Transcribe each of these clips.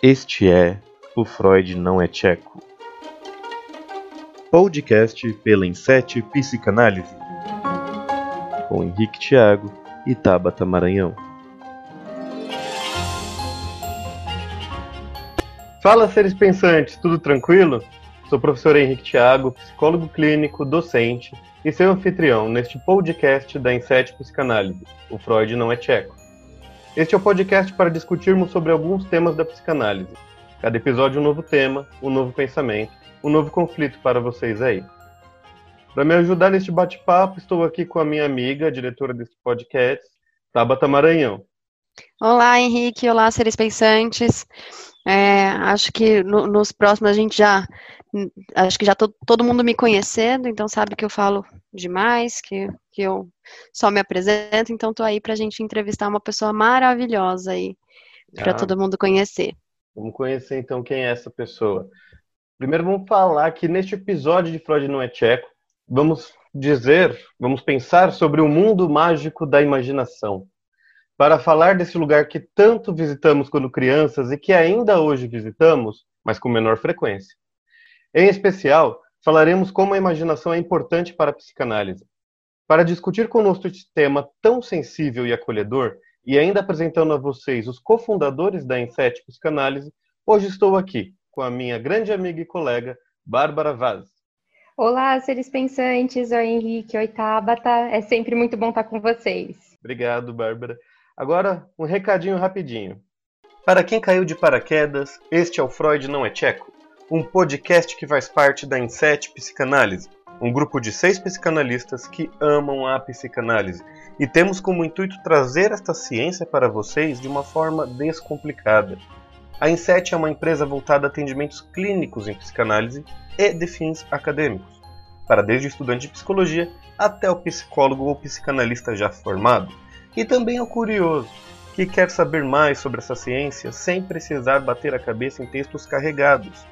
Este é O Freud Não é Tcheco. Podcast pela Insete Psicanálise. Com Henrique Thiago e Tabata Maranhão. Fala, seres pensantes, tudo tranquilo? Sou o professor Henrique Thiago, psicólogo clínico, docente e seu anfitrião neste podcast da Insete Psicanálise. O Freud Não é Tcheco. Este é o podcast para discutirmos sobre alguns temas da psicanálise. Cada episódio um novo tema, um novo pensamento, um novo conflito para vocês aí. Para me ajudar neste bate-papo, estou aqui com a minha amiga, diretora deste podcast, Tabata Maranhão. Olá, Henrique. Olá, seres pensantes. É, acho que no, nos próximos a gente já. Acho que já tô, todo mundo me conhecendo, então sabe que eu falo demais, que, que eu só me apresento, então tô aí pra gente entrevistar uma pessoa maravilhosa aí, para ah, todo mundo conhecer. Vamos conhecer então quem é essa pessoa. Primeiro vamos falar que neste episódio de Freud não é tcheco, vamos dizer, vamos pensar sobre o mundo mágico da imaginação. Para falar desse lugar que tanto visitamos quando crianças e que ainda hoje visitamos, mas com menor frequência. Em especial, falaremos como a imaginação é importante para a psicanálise. Para discutir conosco este tema tão sensível e acolhedor, e ainda apresentando a vocês os cofundadores da Inset Psicanálise, hoje estou aqui com a minha grande amiga e colega, Bárbara Vaz. Olá, seres pensantes, oi Henrique, oi Tabata, é sempre muito bom estar com vocês. Obrigado, Bárbara. Agora, um recadinho rapidinho. Para quem caiu de paraquedas, este é o Freud Não é Tcheco, um podcast que faz parte da Inset Psicanálise, um grupo de seis psicanalistas que amam a psicanálise. E temos como intuito trazer esta ciência para vocês de uma forma descomplicada. A Inset é uma empresa voltada a atendimentos clínicos em psicanálise e de fins acadêmicos, para desde o estudante de psicologia até o psicólogo ou psicanalista já formado, e também o curioso, que quer saber mais sobre essa ciência sem precisar bater a cabeça em textos carregados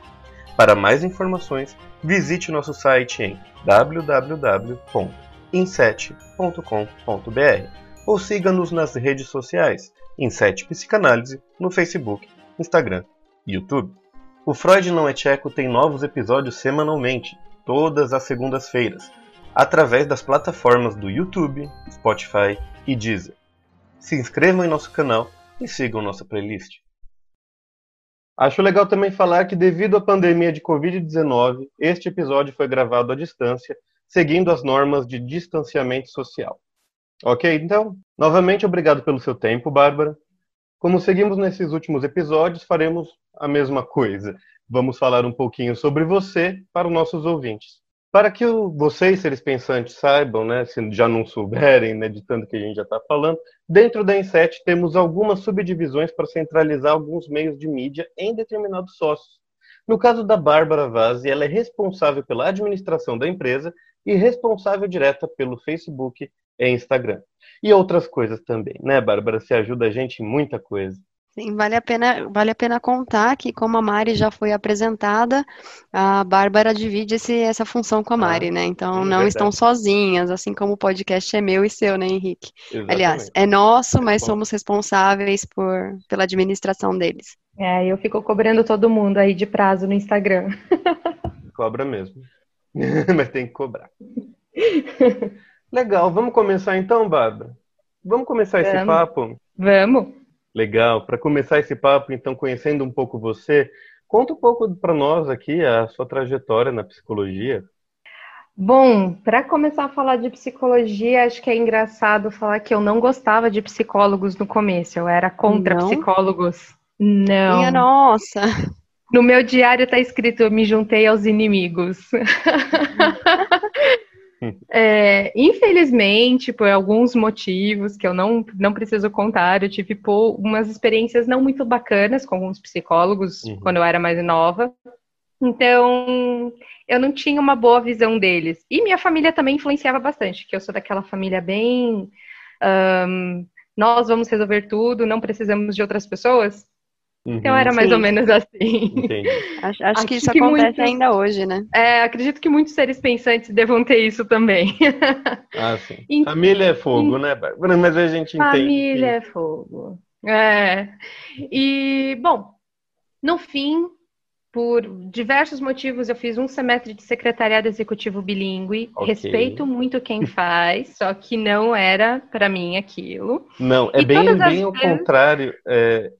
para mais informações, visite nosso site em www.inset.com.br ou siga-nos nas redes sociais Inset Psicanálise no Facebook, Instagram e YouTube. O Freud Não é Tcheco tem novos episódios semanalmente, todas as segundas-feiras, através das plataformas do YouTube, Spotify e Deezer. Se inscrevam em nosso canal e sigam nossa playlist. Acho legal também falar que, devido à pandemia de Covid-19, este episódio foi gravado à distância, seguindo as normas de distanciamento social. Ok? Então, novamente obrigado pelo seu tempo, Bárbara. Como seguimos nesses últimos episódios, faremos a mesma coisa. Vamos falar um pouquinho sobre você para os nossos ouvintes. Para que vocês, seres pensantes, saibam, né, se já não souberem, né, de tanto que a gente já está falando, dentro da Inset temos algumas subdivisões para centralizar alguns meios de mídia em determinados sócios. No caso da Bárbara Vaz, ela é responsável pela administração da empresa e responsável direta pelo Facebook e Instagram. E outras coisas também, né, Bárbara? Você ajuda a gente em muita coisa. Sim, vale a pena, vale a pena contar que, como a Mari já foi apresentada, a Bárbara divide esse, essa função com a Mari, ah, né? Então não verdade. estão sozinhas, assim como o podcast é meu e seu, né, Henrique? Exatamente. Aliás, é nosso, mas Bom. somos responsáveis por, pela administração deles. É, eu fico cobrando todo mundo aí de prazo no Instagram. Cobra mesmo. mas tem que cobrar. Legal, vamos começar então, Bárbara? Vamos começar vamos. esse papo? Vamos. Legal. Para começar esse papo, então, conhecendo um pouco você, conta um pouco para nós aqui a sua trajetória na psicologia. Bom, para começar a falar de psicologia, acho que é engraçado falar que eu não gostava de psicólogos no começo. Eu era contra não? psicólogos. Não. Minha nossa. No meu diário está escrito: eu me juntei aos inimigos. É, infelizmente, por alguns motivos que eu não, não preciso contar, eu tive pô, umas experiências não muito bacanas com alguns psicólogos uhum. quando eu era mais nova. Então, eu não tinha uma boa visão deles. E minha família também influenciava bastante, que eu sou daquela família bem. Um, nós vamos resolver tudo, não precisamos de outras pessoas. Uhum, então era mais sim. ou menos assim. Acho, acho, acho, que isso que acontece muitos, ainda hoje, né? É, acredito que muitos seres pensantes devam ter isso também. Ah, sim. Então, família é fogo, né, Bárbara? Mas a gente entende. Família é fogo. É. E, bom, No fim, por diversos motivos, eu fiz um semestre de secretariado executivo bilíngue. Okay. Respeito muito quem faz, só que não era para mim aquilo. Não, é e bem, bem ao vezes... contrário. É...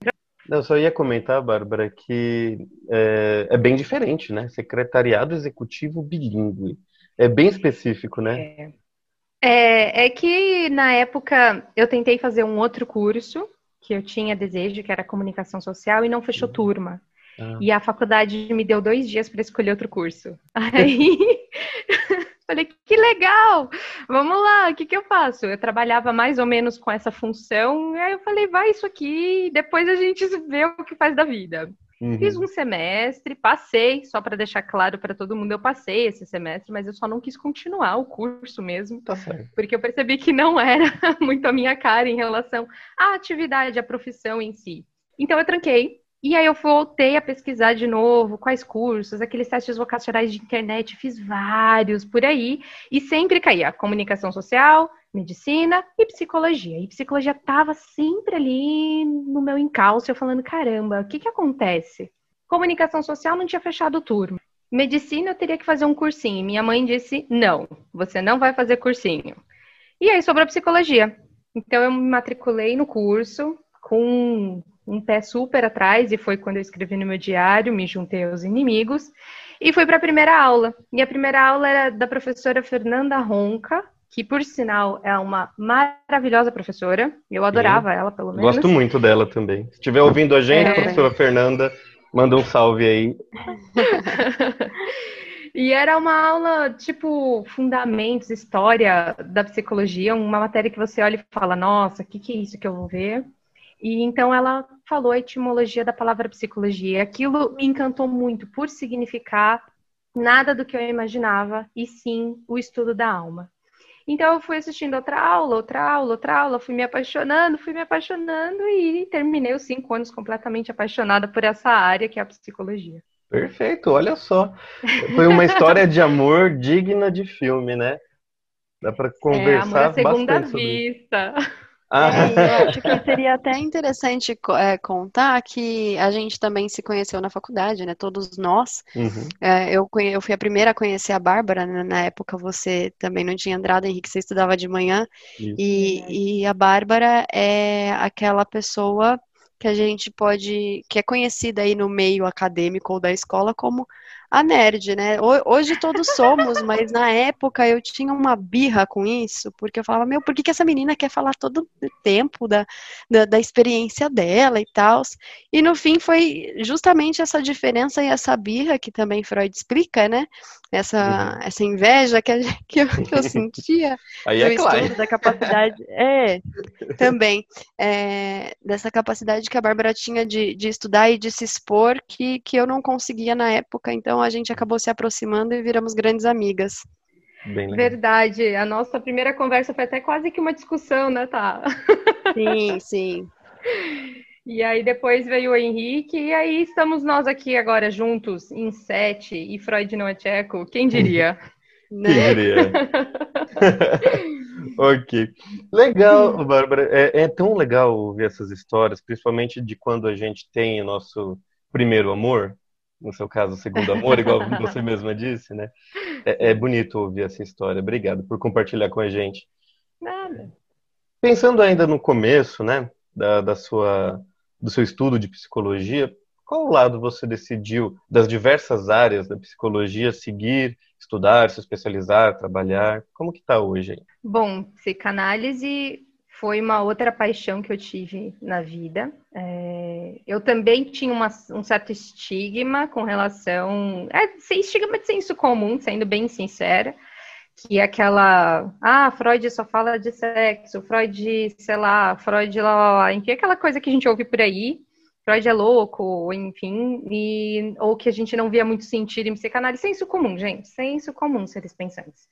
Eu só ia comentar, Bárbara, que é, é, bem diferente, né? Secretariado executivo bilíngue. É bem específico, né? É. É, é que na época eu tentei fazer um outro curso que eu tinha desejo, que era comunicação social, e não fechou uhum. turma. Ah. E a faculdade me deu dois dias para escolher outro curso. Aí falei, que legal! Vamos lá, o que, que eu faço? Eu trabalhava mais ou menos com essa função, e aí eu falei, vai isso aqui, depois a gente vê o que faz da vida. Uhum. Fiz um semestre, passei, só para deixar claro para todo mundo, eu passei esse semestre, mas eu só não quis continuar o curso mesmo, tá porque eu percebi que não era muito a minha cara em relação à atividade, à profissão em si. Então eu tranquei, e aí eu voltei a pesquisar de novo quais cursos, aqueles testes vocacionais de internet, fiz vários por aí, e sempre caía comunicação social, medicina e psicologia. E psicologia estava sempre ali no meu encalço, eu falando, caramba, o que que acontece? Comunicação social não tinha fechado o turno. Medicina eu teria que fazer um cursinho. Minha mãe disse, não, você não vai fazer cursinho. E aí sobrou psicologia. Então eu me matriculei no curso com um pé super atrás, e foi quando eu escrevi no meu diário, me juntei aos inimigos, e fui para a primeira aula. E a primeira aula era da professora Fernanda Ronca, que por sinal é uma maravilhosa professora. Eu adorava ela, pelo menos. Gosto muito dela também. Se estiver ouvindo a gente, é... professora Fernanda, manda um salve aí. E era uma aula, tipo, fundamentos, história da psicologia, uma matéria que você olha e fala, nossa, o que, que é isso que eu vou ver? E então ela falou a etimologia da palavra psicologia. Aquilo me encantou muito por significar nada do que eu imaginava, e sim o estudo da alma. Então eu fui assistindo outra aula, outra aula, outra aula, fui me apaixonando, fui me apaixonando e terminei os cinco anos completamente apaixonada por essa área que é a psicologia. Perfeito, olha só. Foi uma história de amor digna de filme, né? Dá para conversar é, amor à segunda vista. Ah. É, eu acho que seria até interessante é, contar que a gente também se conheceu na faculdade, né? Todos nós. Uhum. É, eu, eu fui a primeira a conhecer a Bárbara, né? na época você também não tinha entrado, Henrique, você estudava de manhã. E, e a Bárbara é aquela pessoa que a gente pode, que é conhecida aí no meio acadêmico ou da escola como a nerd, né? Hoje todos somos, mas na época eu tinha uma birra com isso, porque eu falava, meu, por que, que essa menina quer falar todo o tempo da, da, da experiência dela e tal? E no fim foi justamente essa diferença e essa birra que também Freud explica, né? Essa, uhum. essa inveja que, que, eu, que eu sentia Aí é claro. da capacidade. É, também. É, dessa capacidade que a Bárbara tinha de, de estudar e de se expor que, que eu não conseguia na época, então então a gente acabou se aproximando e viramos grandes amigas. Verdade. A nossa primeira conversa foi até quase que uma discussão, né, tá? Sim, sim. E aí depois veio o Henrique, e aí estamos nós aqui agora juntos em sete, e Freud não é tcheco, quem diria? Né? Quem diria? ok. Legal, Bárbara. É, é, tão legal ouvir essas histórias, principalmente de quando a gente tem o nosso primeiro amor, no seu caso, o segundo amor, igual você mesma disse, né? É, é, bonito ouvir essa história. Obrigado por compartilhar com a gente. Nada. Pensando ainda no começo, né, da, da sua, do seu estudo de psicologia, qual lado você decidiu, das diversas áreas da psicologia, seguir, estudar, se especializar, trabalhar? Como que está hoje? Aí? Bom, psicanálise foi uma outra paixão que eu tive na vida. É, eu também tinha uma, um certo estigma com relação. É, estigma de senso comum, sendo bem sincera, que é aquela. Ah, Freud só fala de sexo, Freud, sei lá, Freud lá, lá, lá, enfim, aquela coisa que a gente ouve por aí. Freud é louco, enfim, e, ou que a gente não via muito sentido em psicanálise. Senso comum, gente, senso comum, seres pensantes.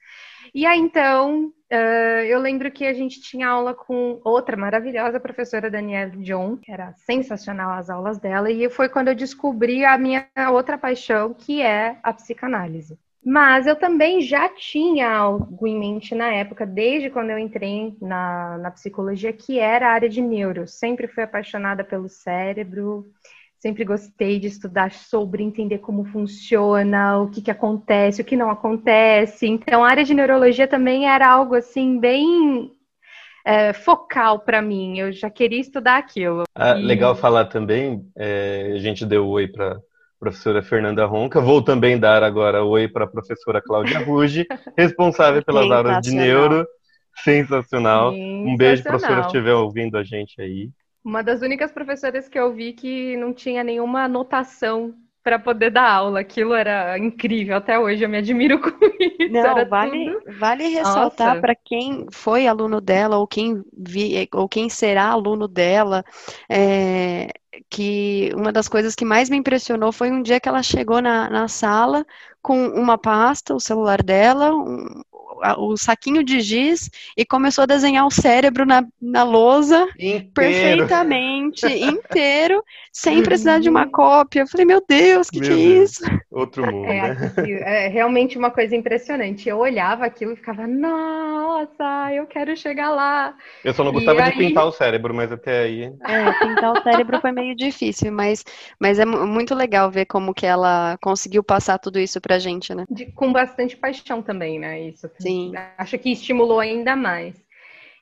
E aí, então, uh, eu lembro que a gente tinha aula com outra maravilhosa professora, Danielle John, que era sensacional as aulas dela, e foi quando eu descobri a minha outra paixão, que é a psicanálise. Mas eu também já tinha algo em mente na época, desde quando eu entrei na, na psicologia, que era a área de neuro. Sempre fui apaixonada pelo cérebro, sempre gostei de estudar sobre entender como funciona, o que, que acontece, o que não acontece. Então, a área de neurologia também era algo assim bem é, focal para mim. Eu já queria estudar aquilo. Ah, e... Legal falar também. É, a gente deu oi para professora Fernanda Ronca. Vou também dar agora oi para a professora Cláudia Ruge, responsável pelas aulas de neuro. Sensacional. Sensacional. Um beijo, professora, se estiver ouvindo a gente aí. Uma das únicas professoras que eu vi que não tinha nenhuma anotação para poder dar aula. Aquilo era incrível. Até hoje eu me admiro com isso. Não, vale, vale ressaltar para quem foi aluno dela ou quem vi, ou quem será aluno dela, é, que uma das coisas que mais me impressionou foi um dia que ela chegou na, na sala com uma pasta, o celular dela, um, o saquinho de giz e começou a desenhar o cérebro na, na lousa inteiro. perfeitamente, inteiro, sem precisar de uma cópia. Eu falei, meu Deus, o que, que é isso? Outro mundo, é, né? é realmente uma coisa impressionante. Eu olhava aquilo e ficava, nossa, eu quero chegar lá. Eu só não gostava de pintar o cérebro, mas até aí. É, pintar o cérebro foi meio difícil, mas, mas é muito legal ver como que ela conseguiu passar tudo isso pra gente, né? De, com bastante paixão também, né? Isso. Sim. Acho que estimulou ainda mais.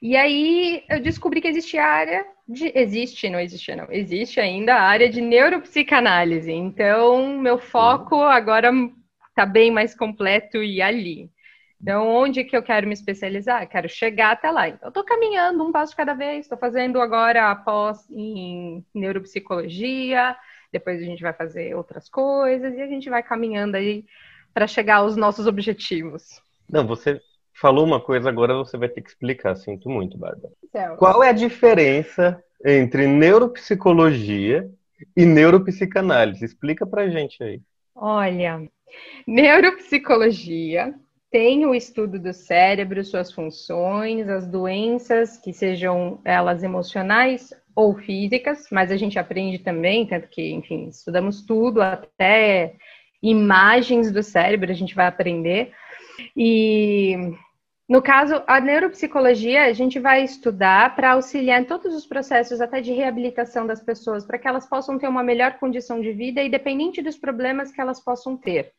E aí eu descobri que existe a área de. Existe, não existe, não. Existe ainda a área de neuropsicanálise. Então, meu foco agora está bem mais completo e ali. Então, onde que eu quero me especializar? Quero chegar até lá. Então, eu estou caminhando um passo de cada vez. Estou fazendo agora a pós em neuropsicologia. Depois a gente vai fazer outras coisas e a gente vai caminhando aí para chegar aos nossos objetivos. Não, você falou uma coisa, agora você vai ter que explicar. Sinto muito, Bárbara. Qual é a diferença entre neuropsicologia e neuropsicanálise? Explica pra gente aí. Olha, neuropsicologia tem o estudo do cérebro, suas funções, as doenças, que sejam elas emocionais ou físicas, mas a gente aprende também, tanto que, enfim, estudamos tudo, até imagens do cérebro a gente vai aprender. E no caso, a neuropsicologia, a gente vai estudar para auxiliar em todos os processos, até de reabilitação das pessoas, para que elas possam ter uma melhor condição de vida, independente dos problemas que elas possam ter,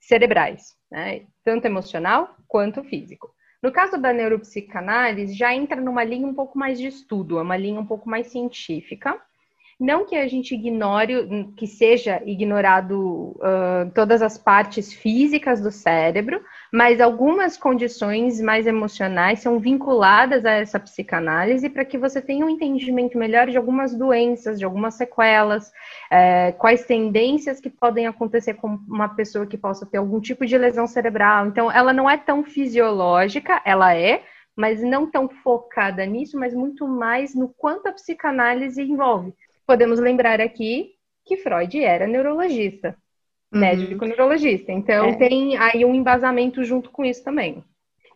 cerebrais, né? tanto emocional quanto físico. No caso da neuropsicanálise, já entra numa linha um pouco mais de estudo, é uma linha um pouco mais científica, não que a gente ignore, que seja ignorado uh, todas as partes físicas do cérebro, mas algumas condições mais emocionais são vinculadas a essa psicanálise para que você tenha um entendimento melhor de algumas doenças, de algumas sequelas, é, quais tendências que podem acontecer com uma pessoa que possa ter algum tipo de lesão cerebral. Então, ela não é tão fisiológica, ela é, mas não tão focada nisso, mas muito mais no quanto a psicanálise envolve. Podemos lembrar aqui que Freud era neurologista, uhum. médico neurologista. Então é. tem aí um embasamento junto com isso também.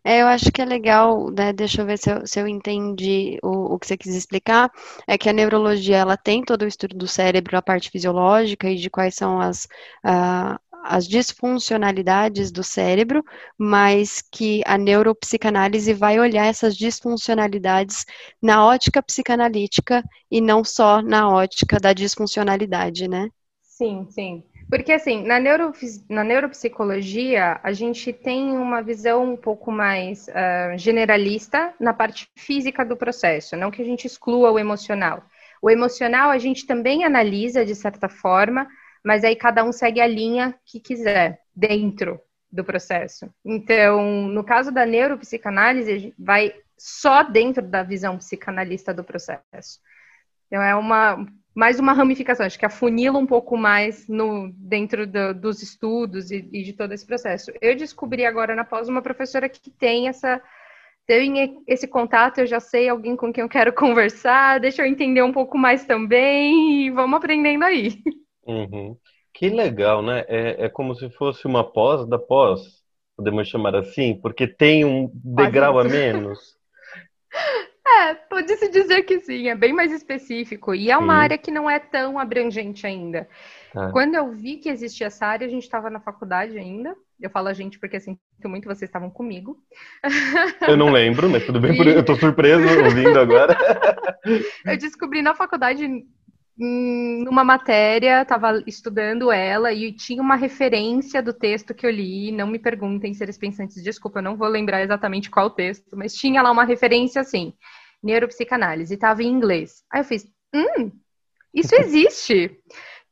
É, eu acho que é legal, né? Deixa eu ver se eu, se eu entendi o, o, que você quis explicar. É que a neurologia ela tem todo o estudo do cérebro, a parte fisiológica e de quais são as, uh, as disfuncionalidades do cérebro, mas que a neuropsicanálise vai olhar essas disfuncionalidades na ótica psicanalítica e não só na ótica da disfuncionalidade, né? Sim, sim. Porque, assim, na, neuro, na neuropsicologia, a gente tem uma visão um pouco mais uh, generalista na parte física do processo, não que a gente exclua o emocional. O emocional a gente também analisa, de certa forma, mas aí cada um segue a linha que quiser dentro do processo. Então, no caso da neuropsicanálise, vai só dentro da visão psicanalista do processo. Então, é uma mais uma ramificação, acho que afunila um pouco mais no dentro do, dos estudos e, e, de todo esse processo. Eu descobri agora na pós uma professora que tem essa tem esse contato, eu já sei alguém com quem eu quero conversar, deixa eu entender um pouco mais também e vamos aprendendo aí. Uhum. Que legal, né? É, é como se fosse uma pós da pós, podemos chamar assim, porque tem um degrau a menos. É, pode-se dizer que sim, é bem mais específico. E é uma sim. área que não é tão abrangente ainda. Tá. Quando eu vi que existia essa área, a gente estava na faculdade ainda. Eu falo a gente porque sinto muito, vocês estavam comigo. Eu não lembro, mas tudo bem, e... eu tô surpreso ouvindo agora. eu descobri na faculdade hum, numa matéria, estava estudando ela e tinha uma referência do texto que eu li. Não me perguntem, seres pensantes, desculpa, eu não vou lembrar exatamente qual texto, mas tinha lá uma referência assim: neuropsicanálise, estava em inglês. Aí eu fiz, hum, isso existe.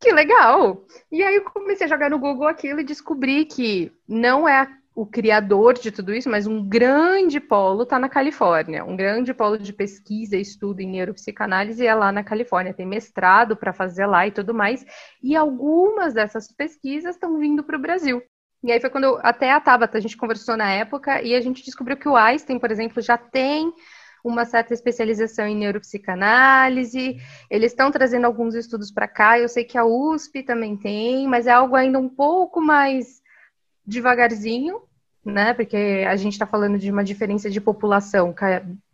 Que legal! E aí eu comecei a jogar no Google aquilo e descobri que não é o criador de tudo isso, mas um grande polo está na Califórnia. Um grande polo de pesquisa estudo em neuropsicanálise é lá na Califórnia. Tem mestrado para fazer lá e tudo mais. E algumas dessas pesquisas estão vindo para o Brasil. E aí foi quando eu, até a Tabata, a gente conversou na época e a gente descobriu que o Einstein, por exemplo, já tem uma certa especialização em neuropsicanálise. Eles estão trazendo alguns estudos para cá. Eu sei que a USP também tem, mas é algo ainda um pouco mais devagarzinho, né? Porque a gente está falando de uma diferença de população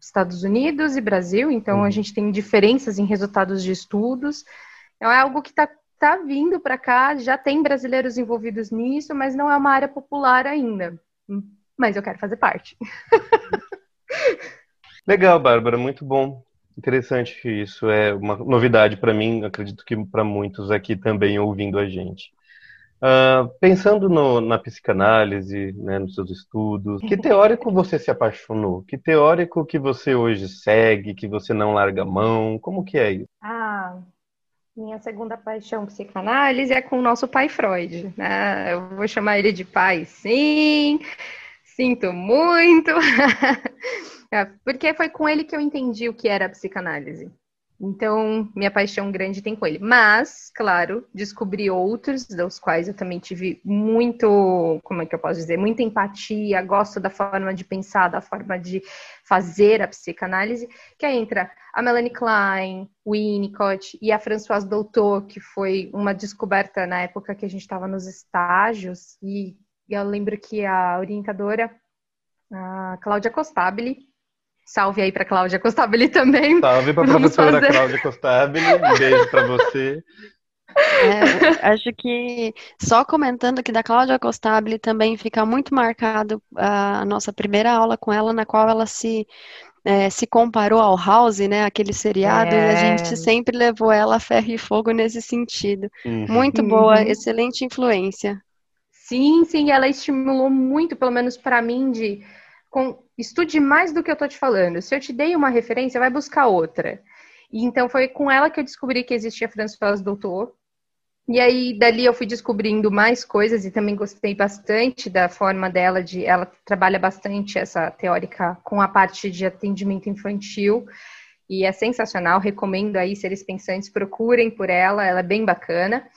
Estados Unidos e Brasil, então uhum. a gente tem diferenças em resultados de estudos. Então é algo que está tá vindo para cá, já tem brasileiros envolvidos nisso, mas não é uma área popular ainda. Mas eu quero fazer parte. Legal, Bárbara, muito bom. Interessante isso. É uma novidade para mim, acredito que para muitos aqui também ouvindo a gente. Uh, pensando no, na psicanálise, né, nos seus estudos, que teórico você se apaixonou? Que teórico que você hoje segue, que você não larga a mão? Como que é isso? Ah, minha segunda paixão psicanálise é com o nosso pai Freud, né? Eu vou chamar ele de pai, sim. Sinto muito. É, porque foi com ele que eu entendi o que era a psicanálise. Então, minha paixão grande tem com ele. Mas, claro, descobri outros, dos quais eu também tive muito, como é que eu posso dizer, muita empatia, gosto da forma de pensar, da forma de fazer a psicanálise, que aí entra a Melanie Klein, o Winnicott e a Françoise Doutor, que foi uma descoberta na época que a gente estava nos estágios, e eu lembro que a orientadora, a Cláudia Costabile, Salve aí para Cláudia Costabile também. Salve para a professora fazer... Cláudia Costabile. Um beijo para você. É, acho que só comentando que da Cláudia Costabile também fica muito marcado a nossa primeira aula com ela, na qual ela se é, se comparou ao House, né, aquele seriado, é. e a é. gente sempre levou ela a ferro e fogo nesse sentido. Uhum. Muito boa, uhum. excelente influência. Sim, sim, ela estimulou muito, pelo menos para mim, de com, estude mais do que eu estou te falando. Se eu te dei uma referência, vai buscar outra. E então foi com ela que eu descobri que existia Françoise Doutor. E aí dali eu fui descobrindo mais coisas e também gostei bastante da forma dela de ela trabalha bastante essa teórica com a parte de atendimento infantil e é sensacional, recomendo aí seres pensantes procurem por ela, ela é bem bacana.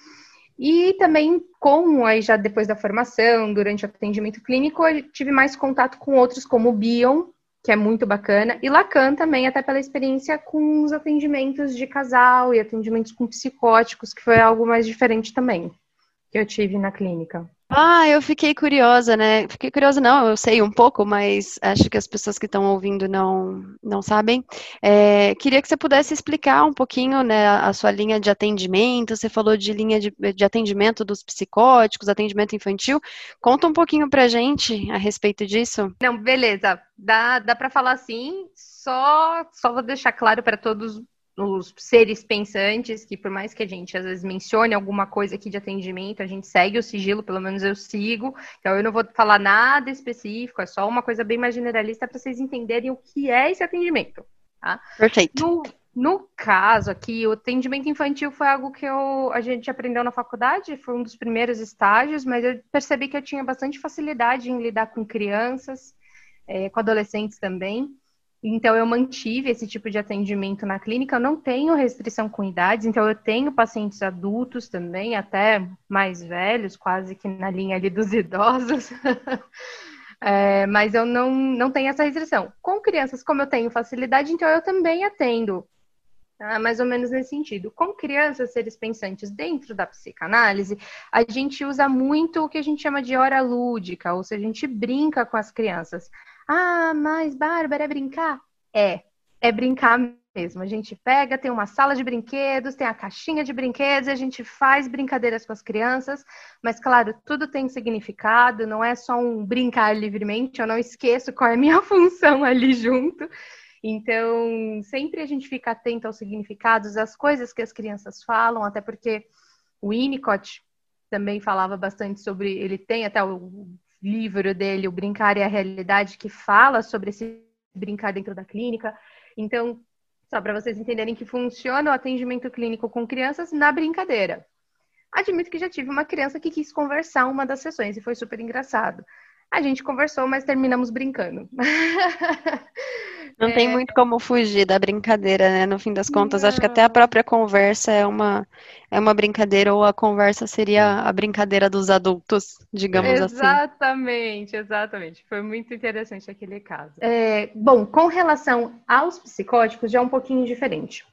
E também, como aí já depois da formação, durante o atendimento clínico, eu tive mais contato com outros como o Bion, que é muito bacana, e Lacan também, até pela experiência com os atendimentos de casal e atendimentos com psicóticos, que foi algo mais diferente também que eu tive na clínica. Ah, eu fiquei curiosa, né? Fiquei curiosa, não, eu sei um pouco, mas acho que as pessoas que estão ouvindo não, não sabem. É, queria que você pudesse explicar um pouquinho né, a sua linha de atendimento. Você falou de linha de, de atendimento dos psicóticos, atendimento infantil. Conta um pouquinho pra gente a respeito disso. Não, beleza. Dá, dá para falar assim, só, só vou deixar claro para todos os seres pensantes, que por mais que a gente às vezes mencione alguma coisa aqui de atendimento, a gente segue o sigilo, pelo menos eu sigo. Então eu não vou falar nada específico, é só uma coisa bem mais generalista para vocês entenderem o que é esse atendimento. Tá? Perfeito. No, no caso aqui, o atendimento infantil foi algo que eu, a gente aprendeu na faculdade, foi um dos primeiros estágios, mas eu percebi que eu tinha bastante facilidade em lidar com crianças, é, com adolescentes também. Então, eu mantive esse tipo de atendimento na clínica. Eu não tenho restrição com idades, então, eu tenho pacientes adultos também, até mais velhos, quase que na linha ali dos idosos. é, mas eu não, não tenho essa restrição. Com crianças, como eu tenho facilidade, então eu também atendo. Tá? Mais ou menos nesse sentido. Com crianças, seres pensantes dentro da psicanálise, a gente usa muito o que a gente chama de hora lúdica, ou seja, a gente brinca com as crianças. Ah, mas Bárbara, é brincar? É, é brincar mesmo. A gente pega, tem uma sala de brinquedos, tem a caixinha de brinquedos, a gente faz brincadeiras com as crianças, mas claro, tudo tem significado, não é só um brincar livremente, eu não esqueço qual é a minha função ali junto. Então, sempre a gente fica atento aos significados, às coisas que as crianças falam, até porque o Winnicott também falava bastante sobre, ele tem até o livro dele, O Brincar e a Realidade, que fala sobre esse brincar dentro da clínica. Então, só para vocês entenderem que funciona o atendimento clínico com crianças na brincadeira. Admito que já tive uma criança que quis conversar uma das sessões e foi super engraçado. A gente conversou, mas terminamos brincando. Não é... tem muito como fugir da brincadeira, né? No fim das contas, Não. acho que até a própria conversa é uma, é uma brincadeira, ou a conversa seria a brincadeira dos adultos, digamos exatamente, assim. Exatamente, exatamente. Foi muito interessante aquele caso. É, bom, com relação aos psicóticos, já é um pouquinho diferente.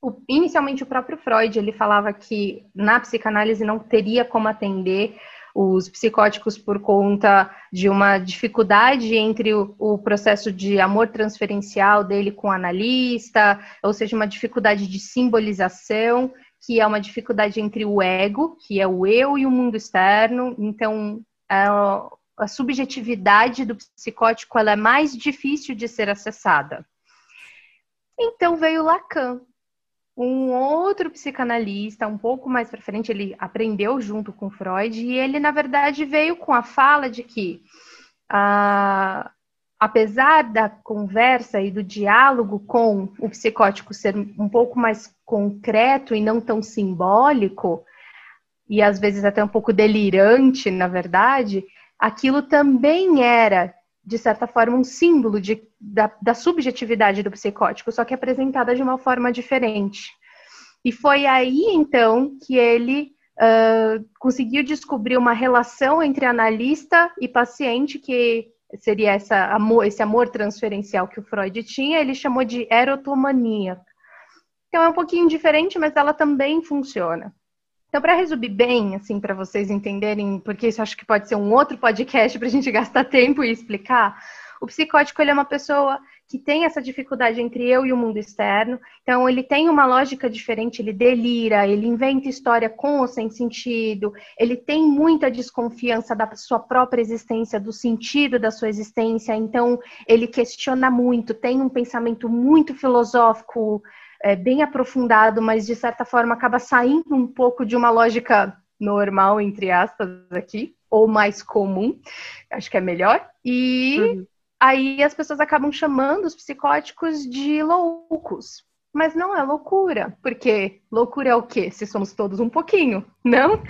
O, inicialmente, o próprio Freud ele falava que na psicanálise não teria como atender os psicóticos por conta de uma dificuldade entre o, o, processo de amor transferencial dele com o analista, ou seja, uma dificuldade de simbolização, que é uma dificuldade entre o ego, que é o eu, e o mundo externo. Então, a, a subjetividade do psicótico ela é mais difícil de ser acessada. Então veio Lacan, um outro psicanalista, um pouco mais para frente, ele aprendeu junto com Freud e ele, na verdade, veio com a fala de que, ah, apesar da conversa e do diálogo com o psicótico ser um pouco mais concreto e não tão simbólico, e às vezes até um pouco delirante, na verdade, aquilo também era de certa forma, um símbolo de, da, da subjetividade do psicótico, só que apresentada de uma forma diferente. E foi aí, então, que ele uh, conseguiu descobrir uma relação entre analista e paciente, que seria essa amor, esse amor transferencial que o Freud tinha, ele chamou de erotomania. Então é um pouquinho diferente, mas ela também funciona. Então, para resumir bem, assim, para vocês entenderem, porque isso acho que pode ser um outro podcast para a gente gastar tempo e explicar, o psicótico ele é uma pessoa que tem essa dificuldade entre eu e o mundo externo. Então, ele tem uma lógica diferente, ele delira, ele inventa história com ou sem sentido, ele tem muita desconfiança da sua própria existência, do sentido da sua existência. Então, ele questiona muito, tem um pensamento muito filosófico, é, bem aprofundado, mas de certa forma acaba saindo um pouco de uma lógica normal, entre aspas, aqui, ou mais comum, acho que é melhor. E uhum. aí as pessoas acabam chamando os psicóticos de loucos. Mas não é loucura, porque loucura é o quê? Se somos todos um pouquinho, não?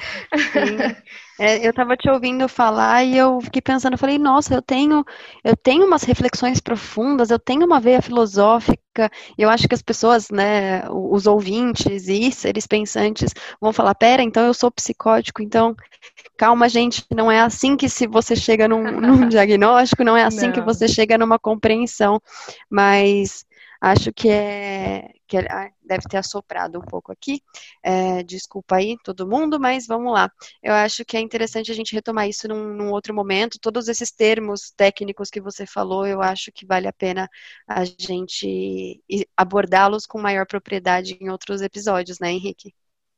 Sim. É, eu estava te ouvindo falar e eu fiquei pensando, eu falei, nossa, eu tenho, eu tenho umas reflexões profundas, eu tenho uma veia filosófica, eu acho que as pessoas, né, os ouvintes e seres pensantes vão falar, pera, então eu sou psicótico, então calma, gente, não é assim que se você chega num, num diagnóstico, não é assim não. que você chega numa compreensão, mas Acho que é que ah, deve ter assoprado um pouco aqui. É, desculpa aí todo mundo, mas vamos lá. Eu acho que é interessante a gente retomar isso num, num outro momento. Todos esses termos técnicos que você falou, eu acho que vale a pena a gente abordá-los com maior propriedade em outros episódios, né, Henrique?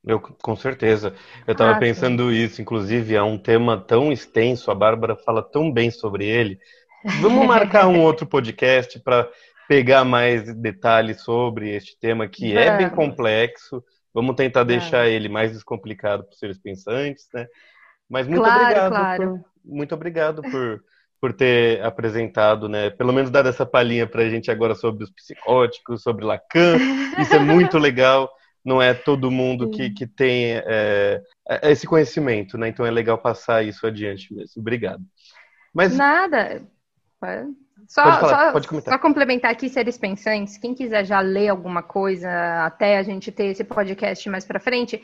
Eu, com certeza. Eu estava ah, pensando sim. isso, inclusive, é um tema tão extenso, a Bárbara fala tão bem sobre ele. Vamos marcar um outro podcast para pegar mais detalhes sobre este tema que é, é bem complexo. Vamos tentar é. deixar ele mais descomplicado para os seres pensantes, né? Mas muito claro, obrigado, claro. Por, muito obrigado por, por ter apresentado, né? Pelo menos dado essa palhinha para a gente agora sobre os psicóticos, sobre Lacan. Isso é muito legal. Não é todo mundo que, que tem é, é, esse conhecimento, né? Então é legal passar isso adiante mesmo. Obrigado. Mas Nada. Só, pode falar, só, pode comentar. só complementar aqui, seres pensantes, quem quiser já ler alguma coisa até a gente ter esse podcast mais para frente,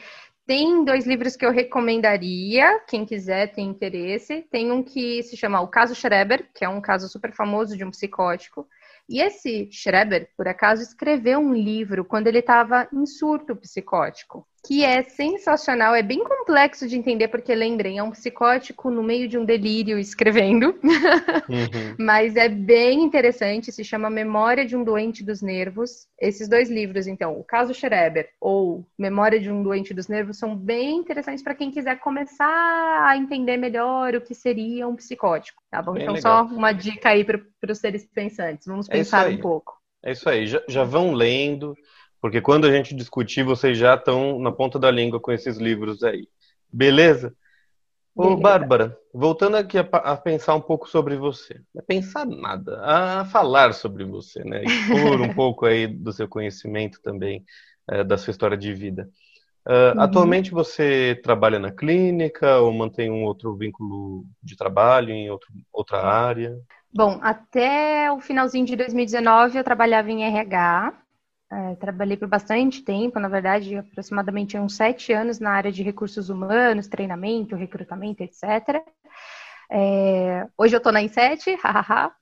tem dois livros que eu recomendaria, quem quiser tem interesse. Tem um que se chama O Caso Schreber, que é um caso super famoso de um psicótico. E esse Schreber, por acaso, escreveu um livro quando ele estava em surto psicótico que é sensacional, é bem complexo de entender, porque lembrem, é um psicótico no meio de um delírio escrevendo, uhum. mas é bem interessante, se chama Memória de um Doente dos Nervos. Esses dois livros, então, o caso Schreber ou Memória de um Doente dos Nervos, são bem interessantes para quem quiser começar a entender melhor o que seria um psicótico, tá bom? Bem então, legal. só uma dica aí para os seres pensantes, vamos é pensar um pouco. É isso aí, já, já vão lendo, porque quando a gente discutir, vocês já estão na ponta da língua com esses livros aí. Beleza? Ô, Bárbara, voltando aqui a, a, pensar um pouco sobre você. Não é pensar nada, a falar sobre você, né? Expor um pouco aí do seu conhecimento também, é, da sua história de vida. Uh, uhum. Atualmente você trabalha na clínica ou mantém um outro vínculo de trabalho em outro, outra área? Bom, até o finalzinho de 2019 eu trabalhava em RH. É, trabalhei por bastante tempo, na verdade, aproximadamente uns sete anos na área de recursos humanos, treinamento, recrutamento, etc. É, hoje eu estou na Inset, hahaha.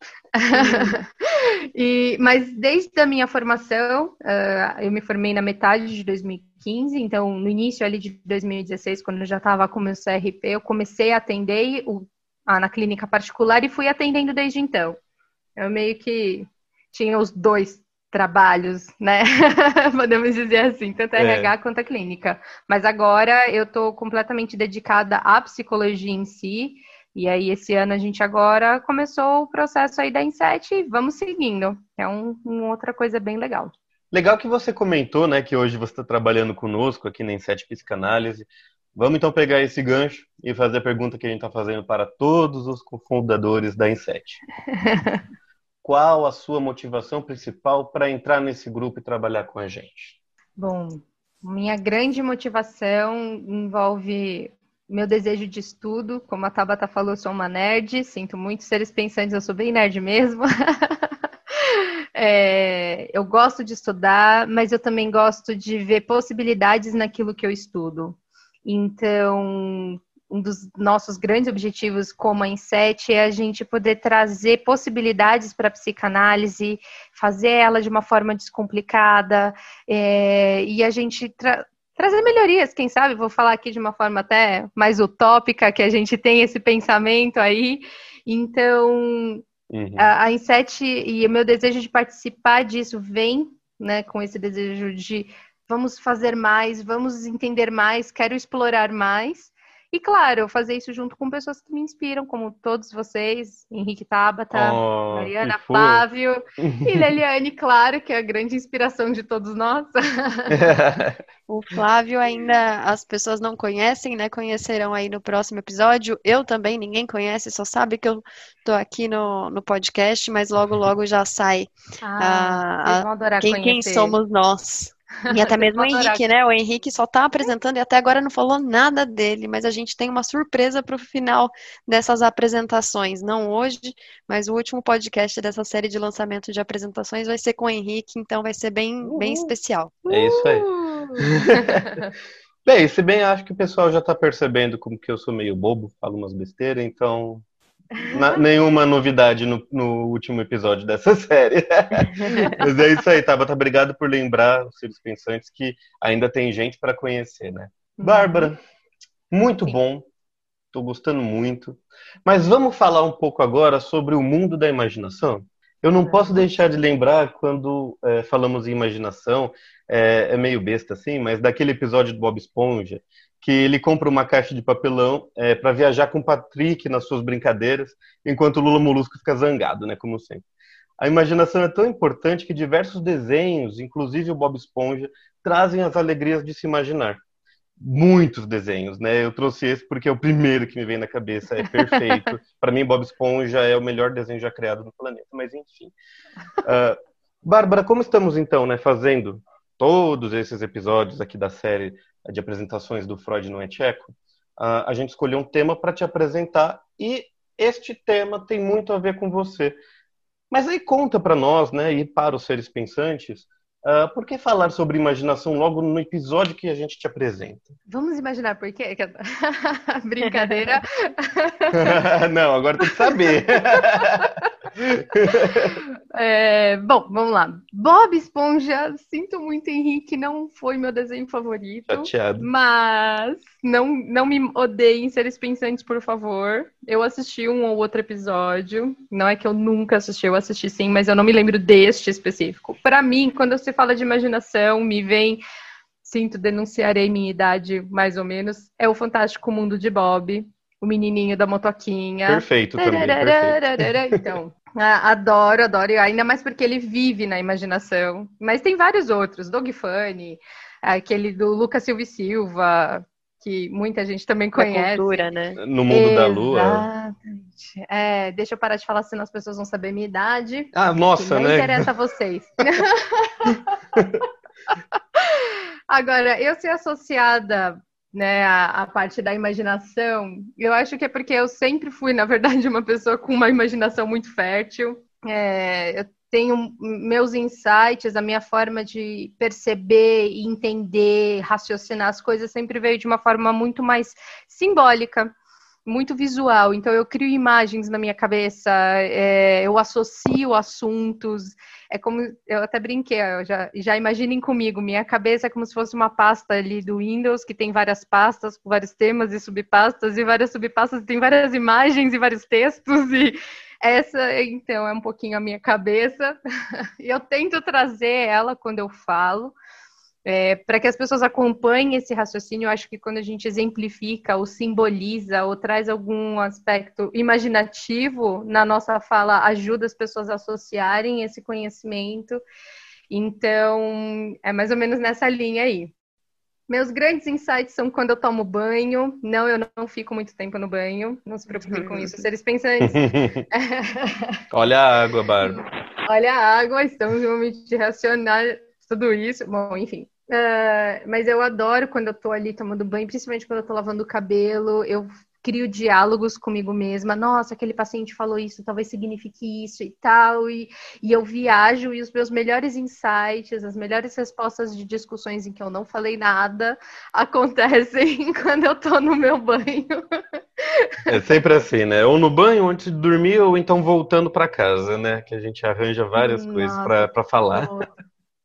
e, mas desde a minha formação, uh, eu me formei na metade de 2015, então no início ali de 2016, quando eu já estava com meu CRP, eu comecei a atender o, na clínica particular e fui atendendo desde então. Eu meio que tinha os dois trabalhos, né? Podemos dizer assim, tanto a é. RH quanto a clínica. Mas agora eu estou completamente dedicada à psicologia em si. E aí, esse ano a gente agora começou o processo aí da Inset e vamos seguindo. É um, uma outra coisa bem legal. Legal que você comentou, né, que hoje você está trabalhando conosco aqui na Inset Psicanálise. Vamos então pegar esse gancho e fazer a pergunta que a gente está fazendo para todos os cofundadores da Inset. qual a sua motivação principal para entrar nesse grupo e trabalhar com a gente? Bom, minha grande motivação envolve meu desejo de estudo. Como a Tabata falou, eu sou uma nerd, sinto muito seres pensantes, eu sou bem nerd mesmo. é, eu gosto de estudar, mas eu também gosto de ver possibilidades naquilo que eu estudo. Então, um dos nossos grandes objetivos como a Inset é a gente poder trazer possibilidades para a psicanálise, fazer ela de uma forma descomplicada é, e a gente tra trazer melhorias, quem sabe, vou falar aqui de uma forma até mais utópica, que a gente tem esse pensamento aí. Então, uhum. a, a Inset e o meu desejo de participar disso vem né, com esse desejo de vamos fazer mais, vamos entender mais, quero explorar mais. E claro, fazer isso junto com pessoas que me inspiram, como todos vocês, Henrique Tabata, oh, Mariana Flávio e Leliane, claro, que é a grande inspiração de todos nós. o Flávio ainda as pessoas não conhecem, né? Conhecerão aí no próximo episódio. Eu também, ninguém conhece, só sabe que eu tô aqui no, no podcast, mas logo, logo já sai ah, a, a, quem, quem somos nós. E até mesmo o Henrique, né? O Henrique só tá apresentando e até agora não falou nada dele, mas a gente tem uma surpresa para o final dessas apresentações. Não hoje, mas o último podcast dessa série de lançamento de apresentações vai ser com o Henrique, então vai ser bem, bem especial. É isso aí. bem, se bem acho que o pessoal já tá percebendo como que eu sou meio bobo, falo umas besteiras, então na, nenhuma novidade no, no, último episódio dessa série. Mas é isso aí, Tabata. Obrigado por lembrar os seres pensantes que ainda tem gente para conhecer, né? Uhum. Bárbara, muito bom. Estou gostando muito. Mas vamos falar um pouco agora sobre o mundo da imaginação? Eu não posso deixar de lembrar quando é, falamos em imaginação, é, é, meio besta assim, mas daquele episódio do Bob Esponja, que ele compra uma caixa de papelão é, para viajar com o Patrick nas suas brincadeiras, enquanto o Lula Molusco fica zangado, né, como sempre. A imaginação é tão importante que diversos desenhos, inclusive o Bob Esponja, trazem as alegrias de se imaginar. Muitos desenhos, né? Eu trouxe esse porque é o primeiro que me vem na cabeça, é perfeito. Para mim, Bob Esponja é o melhor desenho já criado no planeta, mas enfim. Uh, Bárbara, como estamos então, né, fazendo todos esses episódios aqui da série de apresentações do Freud no é Tcheco, a gente escolheu um tema para te apresentar e este tema tem muito a ver com você. Mas aí conta para nós, né, e para os seres pensantes, uh, por que falar sobre imaginação logo no episódio que a gente te apresenta? Vamos imaginar por quê? Brincadeira. Não, agora tem que saber. é, bom, vamos lá. Bob Esponja, sinto muito, Henrique, não foi meu desenho favorito. Chateado. Mas não, não me odeiem seres pensantes, por favor. Eu assisti um ou outro episódio. Não é que eu nunca assisti, eu assisti sim, mas eu não me lembro deste específico. Para mim, quando você fala de imaginação, me vem sinto, denunciarei minha idade, mais ou menos, é o Fantástico Mundo de Bob o menininho da motoquinha. Perfeito também. Perfeito. Então, Ah, adoro, adoro, ainda mais porque ele vive na imaginação. Mas tem vários outros, Dog Funny, aquele do Lucas Silva e Silva, que muita gente também conhece. cultura, né? No mundo Exatamente. da lua. É, deixa eu parar de falar, senão as pessoas vão saber minha idade. Ah, nossa, que né? interessa a vocês. Agora, eu ser associada né, a, a, parte da imaginação, eu acho que é porque eu sempre fui, na verdade, uma pessoa com uma imaginação muito fértil. É, eu tenho meus insights, a minha forma de perceber, entender, raciocinar as coisas sempre veio de uma forma muito mais simbólica, muito visual. Então eu crio imagens na minha cabeça, é, eu associo assuntos. É como eu até brinquei, já, já imaginem comigo, minha cabeça é como se fosse uma pasta ali do Windows que tem várias pastas com vários temas e subpastas e várias subpastas tem várias imagens e vários textos e essa, então, é um pouquinho a minha cabeça. eu tento trazer ela quando eu falo, é, para que as pessoas acompanhem esse raciocínio. Eu acho que quando a gente exemplifica ou simboliza ou traz algum aspecto imaginativo na nossa fala, ajuda as pessoas a associarem esse conhecimento. Então, é mais ou menos nessa linha aí. Meus grandes insights são quando eu tomo banho. Não, eu não fico muito tempo no banho. Não se preocupem com isso, seres pensantes. Olha a água, Bárbara. Olha a água, estamos no momento de racionar tudo isso. Bom, enfim. Uh, mas eu adoro quando eu tô ali tomando banho, principalmente quando eu tô lavando o cabelo. Eu crio diálogos comigo mesma. Nossa, aquele paciente falou isso, talvez signifique isso e tal. E, e eu viajo e os meus melhores insights, as melhores respostas de discussões em que eu não falei nada, acontecem quando eu tô no meu banho. É sempre assim, né? Ou no banho antes de dormir, ou então voltando para casa, né? Que a gente arranja várias Nossa, coisas para falar.